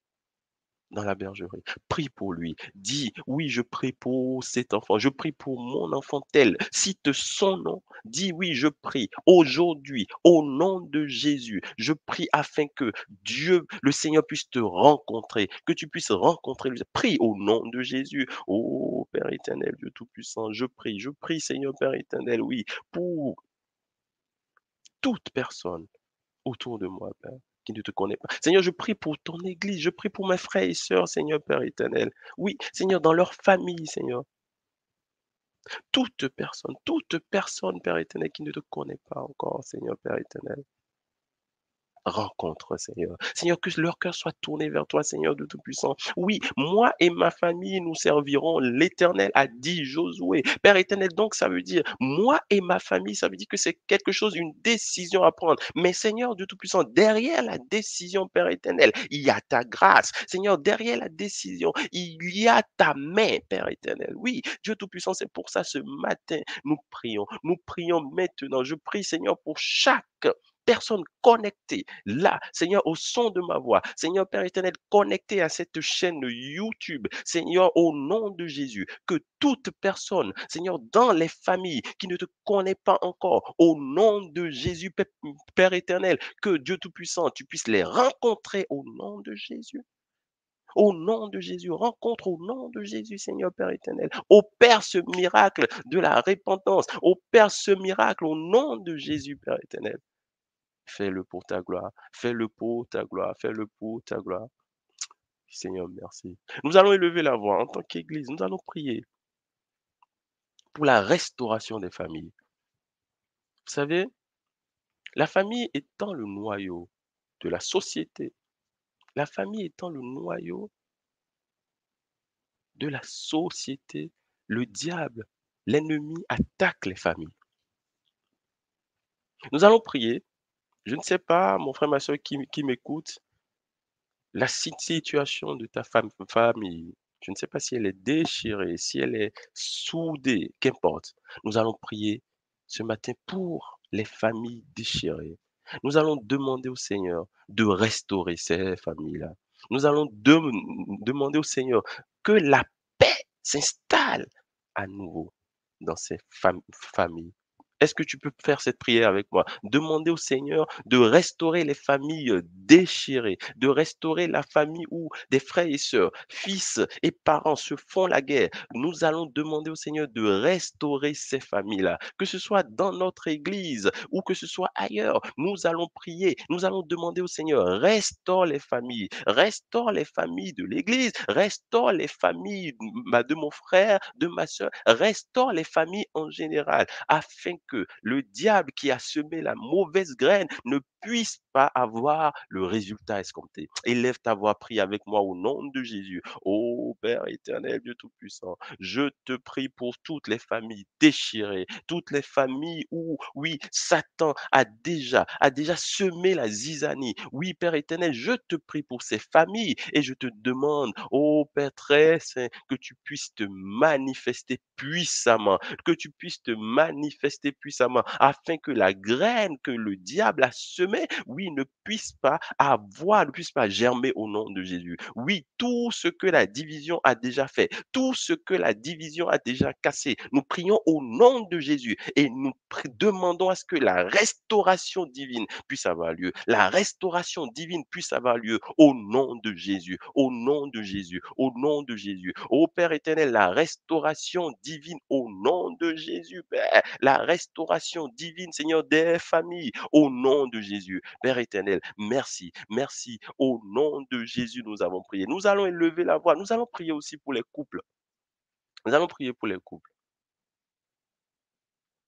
dans la bergerie. Prie pour lui. Dis, oui, je prie pour cet enfant. Je prie pour mon enfant tel. Cite son nom. Dis, oui, je prie aujourd'hui, au nom de Jésus. Je prie afin que Dieu, le Seigneur, puisse te rencontrer, que tu puisses rencontrer. Prie au nom de Jésus. Oh, Père éternel, Dieu Tout-Puissant, je prie, je prie, Seigneur Père éternel, oui, pour toute personne autour de moi, Père qui ne te connaît pas. Seigneur, je prie pour ton Église, je prie pour mes frères et sœurs, Seigneur Père éternel. Oui, Seigneur, dans leur famille, Seigneur. Toute personne, toute personne, Père éternel, qui ne te connaît pas encore, Seigneur Père éternel. Rencontre, Seigneur. Seigneur, que leur cœur soit tourné vers toi, Seigneur de Tout-Puissant. Oui, moi et ma famille, nous servirons l'Éternel, a dit Josué. Père éternel, donc ça veut dire, moi et ma famille, ça veut dire que c'est quelque chose, une décision à prendre. Mais Seigneur de Tout-Puissant, derrière la décision, Père éternel, il y a ta grâce. Seigneur, derrière la décision, il y a ta main, Père éternel. Oui, Dieu Tout-Puissant, c'est pour ça ce matin, nous prions. Nous prions maintenant. Je prie, Seigneur, pour chaque personne connectée là, Seigneur, au son de ma voix, Seigneur Père éternel, connecté à cette chaîne YouTube, Seigneur, au nom de Jésus, que toute personne, Seigneur, dans les familles qui ne te connaissent pas encore, au nom de Jésus, Père éternel, que Dieu Tout-Puissant, tu puisses les rencontrer au nom de Jésus. Au nom de Jésus, rencontre au nom de Jésus, Seigneur Père éternel. Opère ce miracle de la repentance. Opère ce miracle au nom de Jésus, Père éternel. Fais-le pour ta gloire. Fais-le pour ta gloire. Fais-le pour ta gloire. Seigneur, merci. Nous allons élever la voix en tant qu'Église. Nous allons prier pour la restauration des familles. Vous savez, la famille étant le noyau de la société, la famille étant le noyau de la société, le diable, l'ennemi attaque les familles. Nous allons prier je ne sais pas, mon frère, ma soeur qui, m'écoute, la situation de ta famille, je ne sais pas si elle est déchirée, si elle est soudée, qu'importe. Nous allons prier ce matin pour les familles déchirées. Nous allons demander au Seigneur de restaurer ces familles-là. Nous allons demander au Seigneur que la paix s'installe à nouveau dans ces familles. Est-ce que tu peux faire cette prière avec moi? Demander au Seigneur de restaurer les familles déchirées, de restaurer la famille où des frères et sœurs, fils et parents se font la guerre. Nous allons demander au Seigneur de restaurer ces familles-là, que ce soit dans notre église ou que ce soit ailleurs. Nous allons prier, nous allons demander au Seigneur, restaure les familles, restaure les familles de l'église, restaure les familles de mon frère, de ma soeur, restaure les familles en général, afin que le diable qui a semé la mauvaise graine ne puisse pas avoir le résultat escompté. Élève ta voix, prie avec moi au nom de Jésus. Ô Père éternel, Dieu Tout-Puissant, je te prie pour toutes les familles déchirées, toutes les familles où, oui, Satan a déjà, a déjà semé la zizanie. Oui, Père éternel, je te prie pour ces familles et je te demande, ô Père très saint, que tu puisses te manifester puissamment, que tu puisses te manifester puissamment afin que la graine que le diable a semée, oui, ne puisse pas avoir, ne puisse pas germer au nom de Jésus. Oui, tout ce que la division a déjà fait, tout ce que la division a déjà cassé, nous prions au nom de Jésus et nous demandons à ce que la restauration divine puisse avoir lieu. La restauration divine puisse avoir lieu au nom de Jésus, au nom de Jésus, au nom de Jésus. Ô Père éternel, la restauration divine au nom de Jésus, Père. La restauration divine, Seigneur, des familles au nom de Jésus. Père éternel, merci, merci. Au nom de Jésus, nous avons prié. Nous allons élever la voix. Nous allons prier aussi pour les couples. Nous allons prier pour les couples.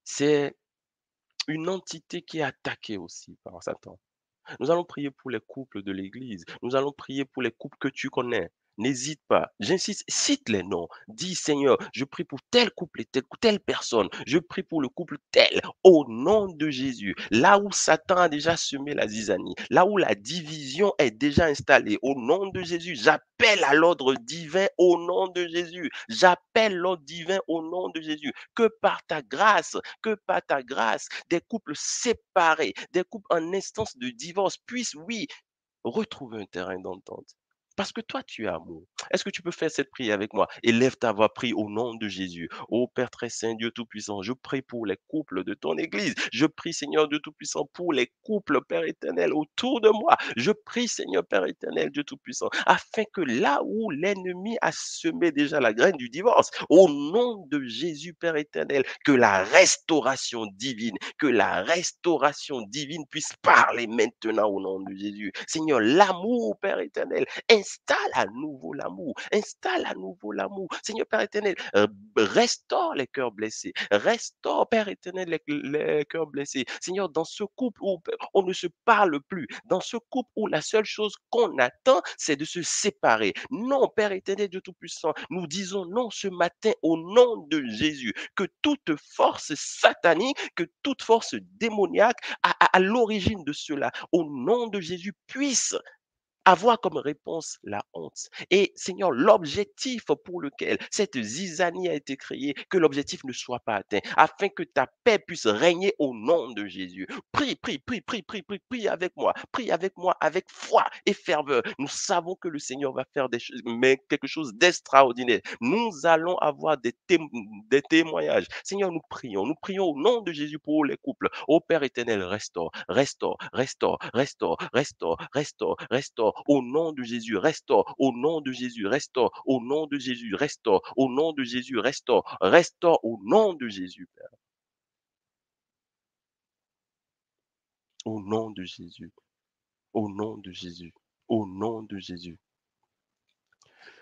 C'est une entité qui est attaquée aussi par Satan. Nous allons prier pour les couples de l'Église. Nous allons prier pour les couples que tu connais. N'hésite pas. J'insiste, cite les noms. Dis, Seigneur, je prie pour tel couple et telle, personne. Je prie pour le couple tel. Au nom de Jésus. Là où Satan a déjà semé la zizanie, là où la division est déjà installée, au nom de Jésus, j'appelle à l'ordre divin au nom de Jésus. J'appelle l'ordre divin au nom de Jésus. Que par ta grâce, que par ta grâce, des couples séparés, des couples en instance de divorce puissent, oui, retrouver un terrain d'entente. Parce que toi, tu es amour. Est-ce que tu peux faire cette prière avec moi? Élève ta voix, prie au nom de Jésus. Ô Père très saint, Dieu Tout-Puissant, je prie pour les couples de ton Église. Je prie, Seigneur Dieu Tout-Puissant, pour les couples, Père éternel, autour de moi. Je prie, Seigneur Père éternel, Dieu Tout-Puissant, afin que là où l'ennemi a semé déjà la graine du divorce, au nom de Jésus, Père éternel, que la restauration divine, que la restauration divine puisse parler maintenant au nom de Jésus. Seigneur, l'amour, Père éternel, installe à nouveau l'amour, installe à nouveau l'amour. Seigneur Père éternel, euh, restaure les cœurs blessés, restaure Père éternel les, les cœurs blessés. Seigneur, dans ce couple où on ne se parle plus, dans ce couple où la seule chose qu'on attend, c'est de se séparer. Non, Père éternel de Tout-Puissant, nous disons non ce matin au nom de Jésus, que toute force satanique, que toute force démoniaque à l'origine de cela, au nom de Jésus, puisse avoir comme réponse la honte. Et Seigneur, l'objectif pour lequel cette zizanie a été créée, que l'objectif ne soit pas atteint, afin que ta paix puisse régner au nom de Jésus. Prie, prie, prie, prie, prie, prie, prie avec moi, prie avec moi avec foi et ferveur. Nous savons que le Seigneur va faire des choses, mais quelque chose d'extraordinaire. Nous allons avoir des, témoignages. Seigneur, nous prions, nous prions au nom de Jésus pour les couples. Ô Père éternel, restaure, restaure, restaure, restaure, restaure, restaure, restaure au nom de Jésus, restaure, au nom de Jésus, restaure, au nom de Jésus, restaure, au nom de Jésus, restaure, restaure au nom de Jésus, Père. Au nom de Jésus, au nom de Jésus, au nom de Jésus.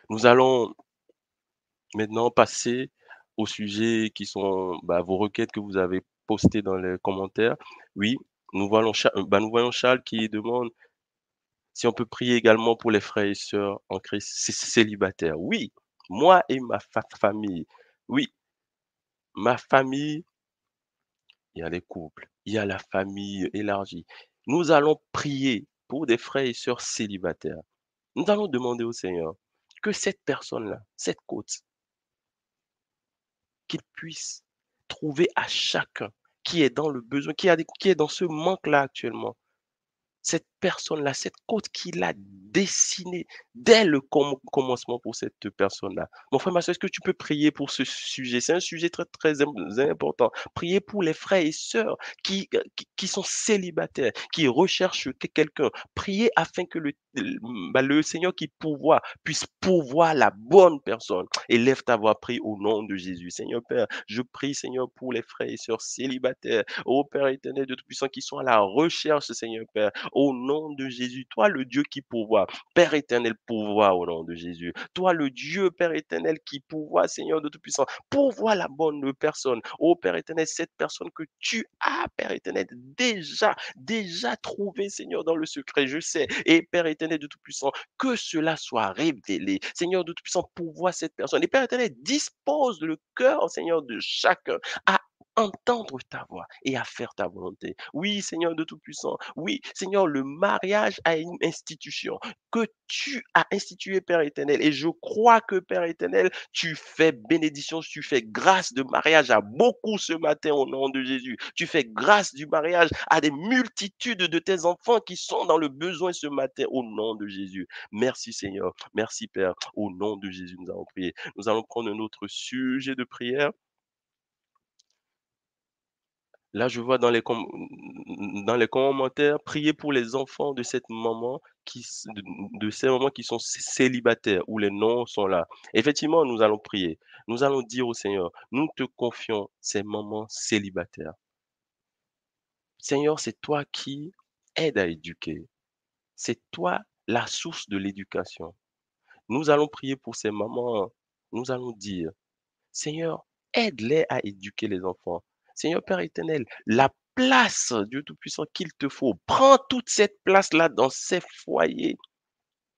Nous allons maintenant passer aux sujets qui sont bah, vos requêtes que vous avez postées dans les commentaires. Oui, nous voyons, bah, nous voyons Charles qui demande si on peut prier également pour les frères et sœurs en Christ célibataires. Oui, moi et ma famille. Oui, ma famille, il y a les couples, il y a la famille élargie. Nous allons prier pour des frères et sœurs célibataires. Nous allons demander au Seigneur que cette personne-là, cette côte, qu'il puisse trouver à chacun qui est dans le besoin, qui, a, qui est dans ce manque-là actuellement, cette personne-là, cette côte qu'il a dessinée dès le commencement pour cette personne-là. Mon frère, ma soeur, est-ce que tu peux prier pour ce sujet? C'est un sujet très, très important. Prier pour les frères et sœurs qui, qui, sont célibataires, qui recherchent quelqu'un. Prier afin que le, bah, le Seigneur qui pourvoit puisse pourvoir la bonne personne. Élève ta voix, prie au nom de Jésus. Seigneur Père, je prie, Seigneur, pour les frères et sœurs célibataires. Ô Père éternel de Tout-Puissant, qui sont à la recherche, Seigneur Père au nom de Jésus. Toi, le Dieu qui pourvoit, Père éternel, pourvoit au nom de Jésus. Toi, le Dieu, Père éternel, qui pourvoit, Seigneur de Tout-Puissant, pourvoit la bonne personne. Oh Père éternel, cette personne que tu as, Père éternel, déjà, déjà trouvé, Seigneur, dans le secret, je sais. Et Père éternel de Tout-Puissant, que cela soit révélé. Seigneur de Tout-Puissant, pourvoit cette personne. Et Père éternel, dispose le cœur, Seigneur, de chacun à entendre ta voix et à faire ta volonté. Oui, Seigneur de Tout-Puissant. Oui, Seigneur, le mariage a une institution que tu as instituée, Père éternel. Et je crois que, Père éternel, tu fais bénédiction, tu fais grâce de mariage à beaucoup ce matin au nom de Jésus. Tu fais grâce du mariage à des multitudes de tes enfants qui sont dans le besoin ce matin au nom de Jésus. Merci, Seigneur. Merci, Père. Au nom de Jésus, nous allons prier. Nous allons prendre un autre sujet de prière. Là, je vois dans les, commentaires, prier pour les enfants de de, ces mamans qui sont célibataires, où les noms sont là. Effectivement, nous allons prier. Nous allons dire au Seigneur, nous te confions ces mamans célibataires. Seigneur, c'est toi qui aides à éduquer. C'est toi la source de l'éducation. Nous allons prier pour ces mamans. Nous allons dire, Seigneur, aide-les à éduquer les enfants. Seigneur Père éternel, la place, Dieu Tout-Puissant, qu'il te faut. Prends toute cette place-là dans ces foyers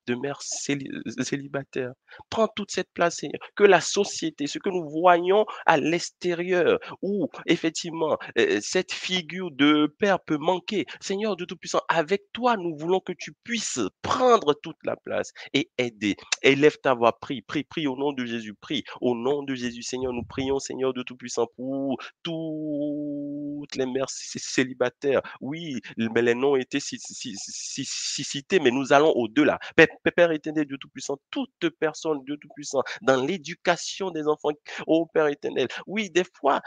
de mères célibataires. Prends toute cette place, Seigneur. Que la société, ce que nous voyons à l'extérieur, où effectivement euh, cette figure de père peut manquer, Seigneur de Tout-Puissant, avec toi, nous voulons que tu puisses prendre toute la place et aider. Élève ta voix, prie, prie, prie au nom de Jésus, prie au nom de Jésus, Seigneur. Nous prions, Seigneur de Tout-Puissant, pour toutes les mères célibataires. Oui, mais les noms étaient cités, mais nous allons au-delà. Éternel, Dieu Tout-Puissant, toute personne, Dieu Tout-Puissant, dans l'éducation des enfants, oh Père éternel. Oui, des fois,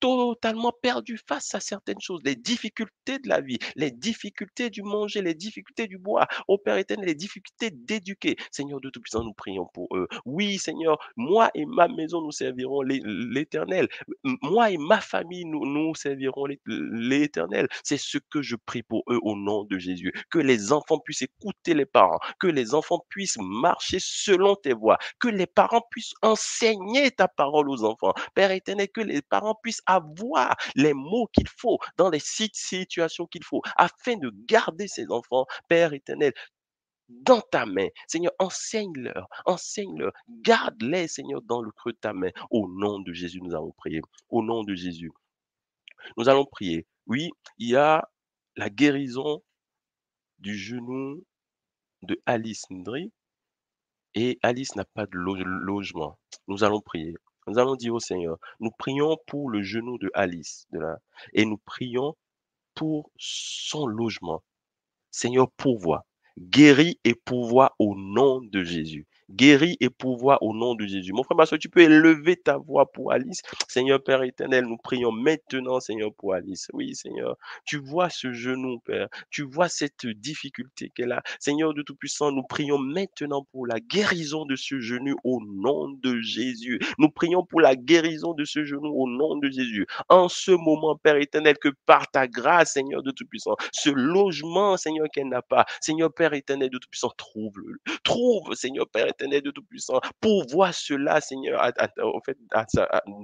totalement perdu face à certaines choses, les difficultés de la vie, les difficultés du manger, les difficultés du bois. Ô Père éternel, les difficultés d'éduquer. Seigneur de Tout-Puissant, nous prions pour eux. Oui, Seigneur, moi et ma maison, nous servirons l'éternel. Moi et ma famille, nous, nous servirons l'éternel. C'est ce que je prie pour eux au nom de Jésus. Que les enfants puissent écouter les parents, que les enfants puissent marcher selon tes voies, que les parents puissent enseigner ta parole aux enfants. Père éternel, que les parents puissent avoir les mots qu'il faut dans les situations qu'il faut afin de garder ses enfants, Père éternel, dans ta main. Seigneur, enseigne-leur, enseigne-leur, garde-les, Seigneur, dans le creux de ta main. Au nom de Jésus, nous allons prier. Au nom de Jésus, nous allons prier. Oui, il y a la guérison du genou de Alice Ndri et Alice n'a pas de logement. Nous allons prier. Nous allons dire au Seigneur, nous prions pour le genou de Alice de là, et nous prions pour son logement. Seigneur, pourvois, guéris et pourvois au nom de Jésus guéris et pouvoir au nom de Jésus. Mon frère, ma tu peux élever ta voix pour Alice. Seigneur Père éternel, nous prions maintenant, Seigneur, pour Alice. Oui, Seigneur, tu vois ce genou, Père. Tu vois cette difficulté qu'elle a. Seigneur de Tout-Puissant, nous prions maintenant pour la guérison de ce genou au nom de Jésus. Nous prions pour la guérison de ce genou au nom de Jésus. En ce moment, Père éternel, que par ta grâce, Seigneur de Tout-Puissant, ce logement, Seigneur, qu'elle n'a pas, Seigneur Père éternel de Tout-Puissant, trouve-le. Trouve, Seigneur Père éternel de Tout-Puissant, pour voir cela, Seigneur,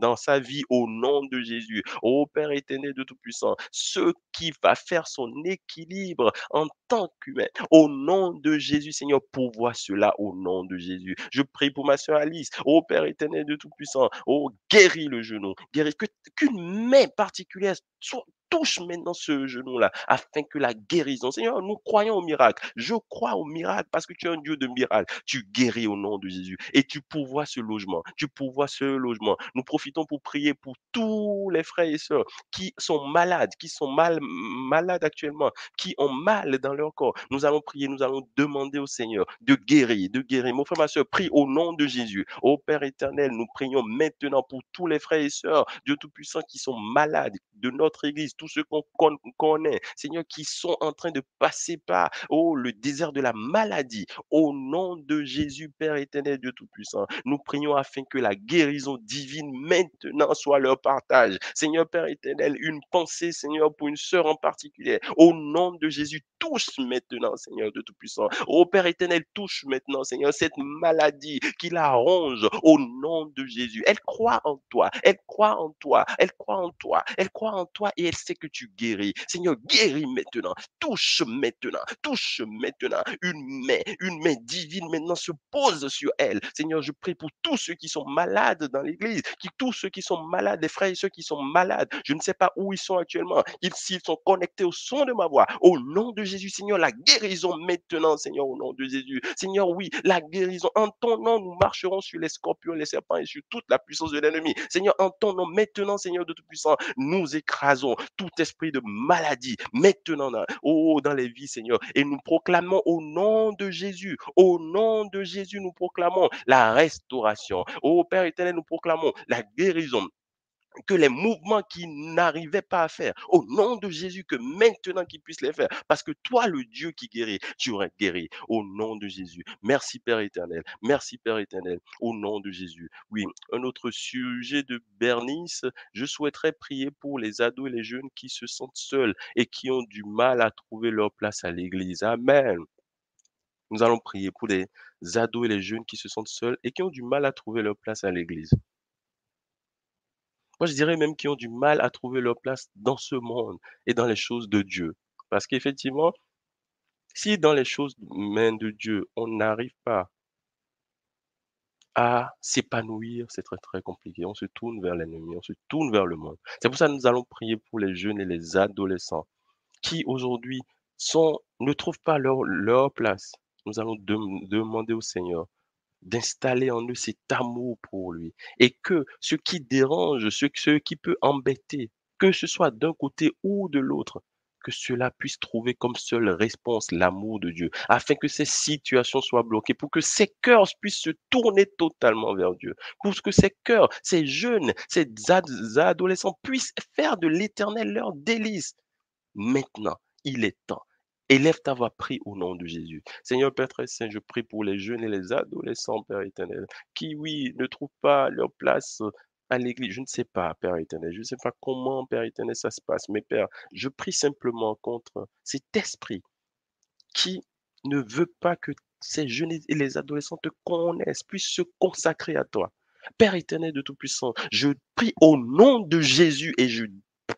dans sa vie, au nom de Jésus. Ô Père éternel de Tout-Puissant, ce qui va faire son équilibre en tant qu'humain, au nom de Jésus, Seigneur, pour voir cela, au nom de Jésus. Je prie pour ma soeur Alice, ô Père éternel de Tout-Puissant, ô guéris le genou, guéris, qu'une main particulière soit touche maintenant ce genou-là, afin que la guérison, Seigneur, nous croyons au miracle. Je crois au miracle parce que tu es un Dieu de miracle. Tu guéris au nom de Jésus et tu pourvois ce logement. Tu pourvois ce logement. Nous profitons pour prier pour tous les frères et sœurs qui sont malades, qui sont mal, malades actuellement, qui ont mal dans leur corps. Nous allons prier, nous allons demander au Seigneur de guérir, de guérir. Mon frère, ma soeur, prie au nom de Jésus. Ô Père éternel, nous prions maintenant pour tous les frères et sœurs, Dieu Tout-Puissant, qui sont malades de notre Église, tous ceux qu'on connaît, Seigneur, qui sont en train de passer par, oh, le désert de la maladie. Au nom de Jésus, Père éternel, Dieu Tout-Puissant, nous prions afin que la guérison divine maintenant soit leur partage. Seigneur, Père éternel, une pensée, Seigneur, pour une sœur en particulier. Au nom de Jésus, touche maintenant, Seigneur de Tout-Puissant. Ô Père éternel, touche maintenant, Seigneur, cette maladie qui la ronge au nom de Jésus. Elle croit en toi, elle croit en toi, elle croit en toi, elle croit en toi et elle que tu guéris. Seigneur, guéris maintenant, touche maintenant, touche maintenant. Une main, une main divine maintenant se pose sur elle. Seigneur, je prie pour tous ceux qui sont malades dans l'église, qui, tous ceux qui sont malades, les frères et ceux qui sont malades. Je ne sais pas où ils sont actuellement. Ils, s'ils sont connectés au son de ma voix, au nom de Jésus, Seigneur, la guérison maintenant, Seigneur, au nom de Jésus. Seigneur, oui, la guérison. En ton nom, nous marcherons sur les scorpions, les serpents et sur toute la puissance de l'ennemi. Seigneur, en ton nom, maintenant, Seigneur de Tout-Puissant, nous écrasons tout esprit de maladie maintenant, oh, dans les vies, Seigneur. Et nous proclamons au nom de Jésus, au nom de Jésus, nous proclamons la restauration. Oh Père éternel, nous proclamons la guérison que les mouvements qu'ils n'arrivaient pas à faire, au nom de Jésus, que maintenant qu'ils puissent les faire, parce que toi, le Dieu qui guérit, tu aurais guéri, au nom de Jésus. Merci Père éternel, merci Père éternel, au nom de Jésus. Oui, un autre sujet de Bernice, je souhaiterais prier pour les ados et les jeunes qui se sentent seuls et qui ont du mal à trouver leur place à l'église. Amen. Nous allons prier pour les ados et les jeunes qui se sentent seuls et qui ont du mal à trouver leur place à l'église. Moi, je dirais même qui ont du mal à trouver leur place dans ce monde et dans les choses de Dieu. Parce qu'effectivement, si dans les choses humaines de Dieu, on n'arrive pas à s'épanouir, c'est très très compliqué. On se tourne vers l'ennemi, on se tourne vers le monde. C'est pour ça que nous allons prier pour les jeunes et les adolescents qui aujourd'hui ne trouvent pas leur place. Nous allons demander au Seigneur d'installer en eux cet amour pour lui. Et que ce qui dérange, ce, qui peut embêter, que ce soit d'un côté ou de l'autre, que cela puisse trouver comme seule réponse l'amour de Dieu, afin que ces situations soient bloquées, pour que ces cœurs puissent se tourner totalement vers Dieu, pour que ces cœurs, ces jeunes, ces adolescents puissent faire de l'éternel leur délice. Maintenant, il est temps. Élève ta voix, prie au nom de Jésus. Seigneur Père très saint, je prie pour les jeunes et les adolescents, Père éternel, qui, oui, ne trouvent pas leur place à l'église. Je ne sais pas, Père éternel. Je ne sais pas comment, Père éternel, ça se passe. Mais Père, je prie simplement contre cet esprit qui ne veut pas que ces jeunes et les adolescents te connaissent, puissent se consacrer à toi. Père éternel de Tout-Puissant, je prie au nom de Jésus et je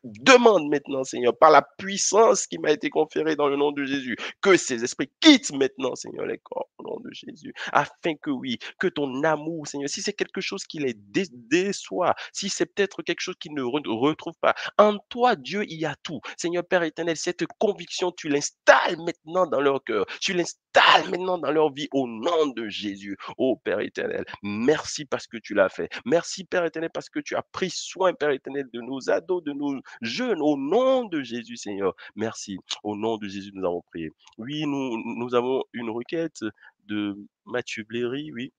demande maintenant, Seigneur, par la puissance qui m'a été conférée dans le nom de Jésus, que ces esprits quittent maintenant, Seigneur, les corps au nom de Jésus, afin que oui, que ton amour, Seigneur, si c'est quelque chose qui les déçoit, si c'est peut-être quelque chose qu'ils ne retrouvent pas, en toi, Dieu, il y a tout. Seigneur Père éternel, cette conviction, tu l'installes maintenant dans leur cœur, tu l'installes maintenant dans leur vie au nom de Jésus. Oh Père éternel, merci parce que tu l'as fait. Merci Père éternel parce que tu as pris soin, Père éternel, de nos ados, de nos jeunes, au nom de Jésus, Seigneur. Merci. Au nom de Jésus, nous avons prié. Oui, nous, nous avons une requête de Mathieu Bléry, oui.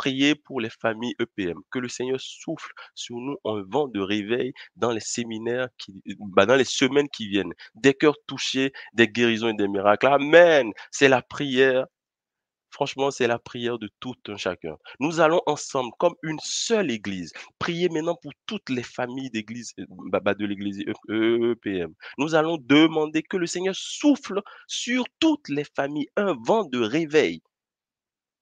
Priez pour les familles EPM, que le Seigneur souffle sur nous un vent de réveil dans les séminaires, bah, dans les semaines qui viennent. Des cœurs touchés, des guérisons et des miracles. Amen. C'est la prière Franchement, c'est la prière de tout un chacun. Nous allons ensemble, comme une seule église, prier maintenant pour toutes les familles d'église, bah, bah, de l'église EPM. Nous allons demander que le Seigneur souffle sur toutes les familles un vent de réveil.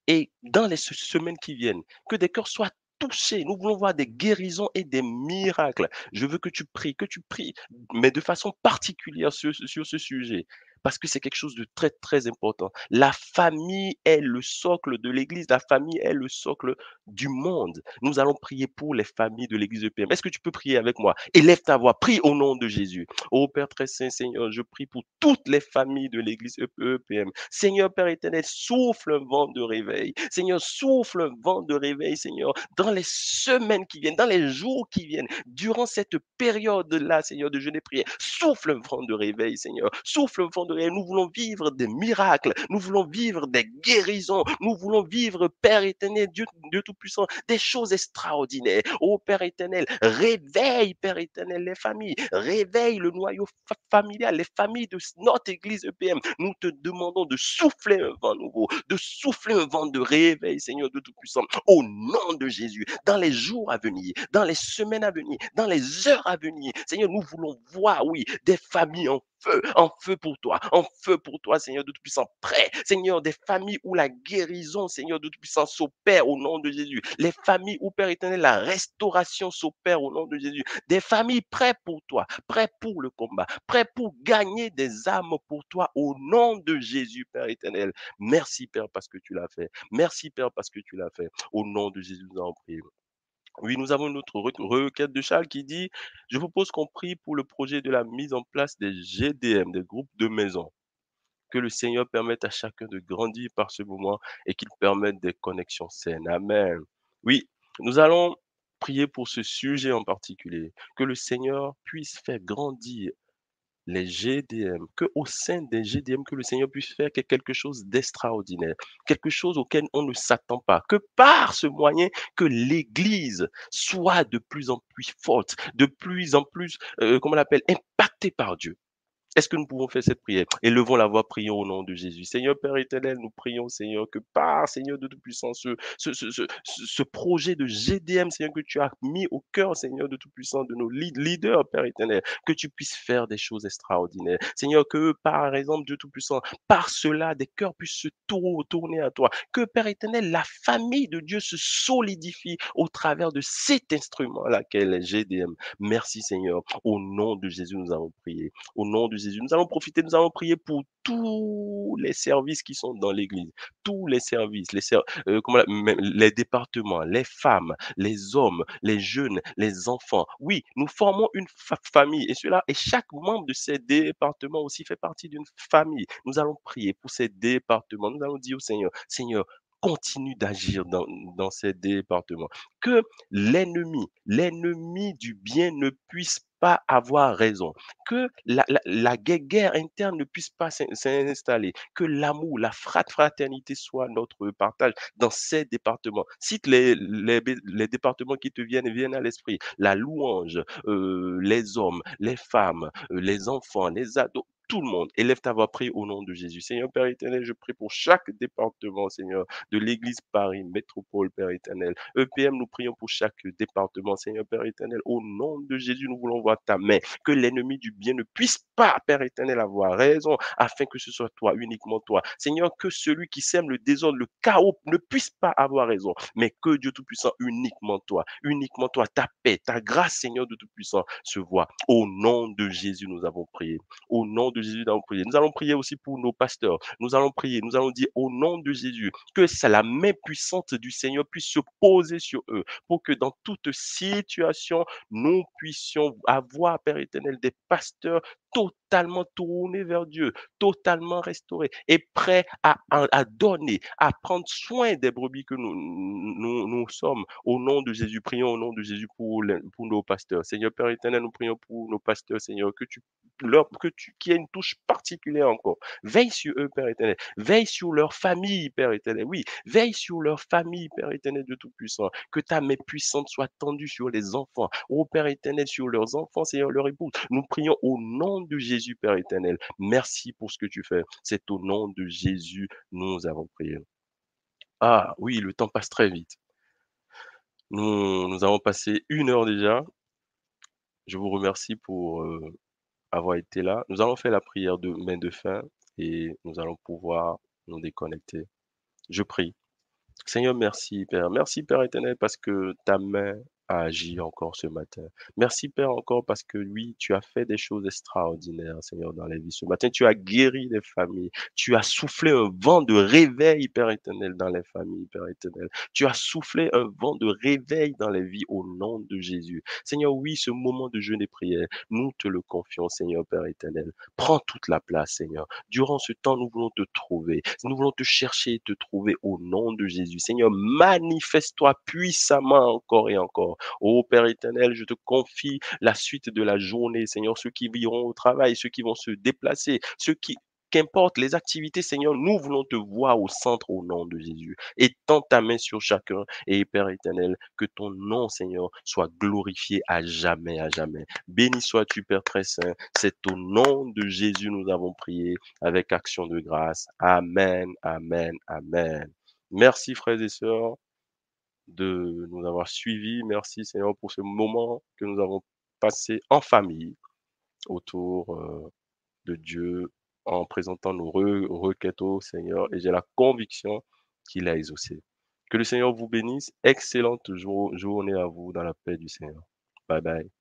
Et dans les semaines qui viennent, que des cœurs soient touchés. Nous voulons voir des guérisons et des miracles. Je veux que tu pries, que tu pries, mais de façon particulière sur ce sujet parce que c'est quelque chose de très, très important. La famille est le socle de l'Église, la famille est le socle du monde. Nous allons prier pour les familles de l'Église EPM. Est-ce que tu peux prier avec moi? Élève ta voix, prie au nom de Jésus. Ô Père très saint, Seigneur, je prie pour toutes les familles de l'Église EPM. Seigneur Père éternel, souffle un vent de réveil. Seigneur, souffle un vent de réveil, Seigneur, dans les semaines qui viennent, dans les jours qui viennent, durant cette période-là, Seigneur, de jeûne et. Souffle un vent de réveil, Seigneur. Souffle un vent Nous voulons vivre des miracles. Nous voulons vivre des guérisons. Nous voulons vivre, Père éternel, Dieu, Dieu tout puissant, des choses extraordinaires. Ô Père éternel, réveille, Père éternel, les familles, réveille le noyau familial, les familles de notre église EPM. Nous te demandons de souffler un vent nouveau, de souffler un vent de réveil, Seigneur de Tout-Puissant, au nom de Jésus, dans les jours à venir, dans les semaines à venir, dans les heures à venir. Seigneur, nous voulons voir, oui, des familles en feu, en feu pour toi, en feu pour toi, Seigneur de Tout-Puissant, prêt, Seigneur, des familles où la guérison, Seigneur de Tout-Puissant, s'opère au nom de Jésus. Les familles où, Père éternel, la restauration s'opère au nom de Jésus. Des familles prêtes pour toi, prêtes pour le combat, prêtes pour gagner des âmes pour toi au nom de Jésus, Père éternel. Merci, Père, parce que tu l'as fait. Merci, Père, parce que tu l'as fait. Au nom de Jésus, nous en prions. Oui, nous avons une autre requête de Charles qui dit, je propose qu'on prie pour le projet de la mise en place des GDM, des groupes de maison. Que le Seigneur permette à chacun de grandir par ce moment et qu'il permette des connexions saines. Amen. Oui, nous allons prier pour ce sujet en particulier. Que le Seigneur puisse faire grandir les GDM, que au sein des GDM, que le Seigneur puisse faire quelque chose d'extraordinaire, quelque chose auquel on ne s'attend pas, que par ce moyen, que l'Église soit de plus en plus forte, de plus en plus, euh, comment on l'appelle, impactée par Dieu. Est-ce que nous pouvons faire cette prière? Élevons la voix, prions au nom de Jésus. Seigneur Père éternel, nous prions, Seigneur, que par, Seigneur de Tout-Puissance, ce, ce, projet de GDM, Seigneur, que tu as mis au cœur, Seigneur de Tout-Puissant, de nos leaders, Père éternel, que tu puisses faire des choses extraordinaires. Seigneur, que par exemple, Dieu Tout-Puissant, par cela, des cœurs puissent se tourner à toi. Que, Père éternel, la famille de Dieu se solidifie au travers de cet instrument-là qu'est GDM. Merci, Seigneur. Au nom de Jésus, nous avons prié. Au nom de Jésus, nous allons profiter, nous allons prier pour tous les services qui sont dans l'Église, tous les services, les, euh, départements, les femmes, les hommes, les jeunes, les enfants. Oui, nous formons une famille et chaque membre de ces départements aussi fait partie d'une famille. Nous allons prier pour ces départements. Nous allons dire au Seigneur, Seigneur, continue d'agir dans, dans ces départements. Que l'ennemi, l'ennemi du bien ne puisse pas avoir raison, que la, la, guerre interne ne puisse pas s'installer, que l'amour, la fraternité soit notre partage dans ces départements. Cite les, les, les départements qui te viennent, viennent à l'esprit. La louange, euh, les hommes, les femmes, euh, les enfants, les ados, tout le monde. Élève ta voix, prie au nom de Jésus. Seigneur Père éternel, je prie pour chaque département, Seigneur, de l'Église Paris, Métropole, Père éternel. EPM, nous prions pour chaque département, Seigneur Père éternel. Au nom de Jésus, nous voulons voir ta main. Que l'ennemi du bien ne puisse pas, Père éternel, avoir raison, afin que ce soit toi, uniquement toi. Seigneur, que celui qui sème le désordre, le chaos, ne puisse pas avoir raison, mais que Dieu Tout-Puissant, uniquement toi, uniquement toi, ta paix, ta grâce, Seigneur de Tout-Puissant, se voit. Au nom de Jésus, nous avons prié. Au nom de Jésus, nous allons prier. Nous allons prier aussi pour nos pasteurs. Nous allons prier, nous allons dire au nom de Jésus que la main puissante du Seigneur puisse se poser sur eux pour que dans toute situation, nous puissions avoir, Père éternel, des pasteurs totalement tournés vers Dieu, totalement restaurés et prêts à, à, donner, à prendre soin des brebis que nous, nous, nous, sommes. Au nom de Jésus, prions au nom de Jésus pour, pour nos pasteurs. Seigneur Père éternel, nous prions pour nos pasteurs, Seigneur, que tu leur, que tu, qu'il y ait une touche particulière encore. Veille sur eux, Père éternel. Veille sur leur famille, Père éternel. Oui, veille sur leur famille, Père éternel de Tout-Puissant. Que ta main puissante soit tendue sur les enfants. Ô Père éternel, sur leurs enfants, Seigneur, leur épouse. Nous prions au nom de Jésus, Père éternel. Merci pour ce que tu fais. C'est au nom de Jésus, nous avons prié. Ah oui, le temps passe très vite. Nous, avons passé une heure déjà. Je vous remercie pour euh, avoir été là. Nous allons faire la prière de main de fin et nous allons pouvoir nous déconnecter. Je prie. Seigneur, merci Père. Merci Père éternel parce que ta main a encore ce matin. Merci Père encore parce que oui, tu as fait des choses extraordinaires, Seigneur, dans la vie. Ce matin, tu as guéri les familles. Tu as soufflé un vent de réveil, Père éternel, dans les familles, Père éternel. Tu as soufflé un vent de réveil dans les vies au nom de Jésus. Seigneur, oui, ce moment de jeûne et prière, nous te le confions, Seigneur, Père éternel. Prends toute la place, Seigneur. Durant ce temps, nous voulons te trouver. Nous voulons te chercher et te trouver au nom de Jésus. Seigneur, manifeste-toi puissamment encore et encore Ô Père éternel, je te confie la suite de la journée, Seigneur, ceux qui iront au travail, ceux qui vont se déplacer, ceux qui Qu'importe les activités, Seigneur, nous voulons te voir au centre au nom de Jésus. Étends ta main sur chacun et Père éternel, que ton nom, Seigneur, soit glorifié à jamais, à jamais. Béni sois-tu, Père très saint. C'est au nom de Jésus nous avons prié avec action de grâce. Amen, amen, amen. Merci, frères et sœurs de nous avoir suivis. Merci Seigneur pour ce moment que nous avons passé en famille autour euh, de Dieu en présentant nos requêtes au Seigneur et j'ai la conviction qu'il a exaucé. Que le Seigneur vous bénisse. Excellente journée à vous dans la paix du Seigneur. Bye bye.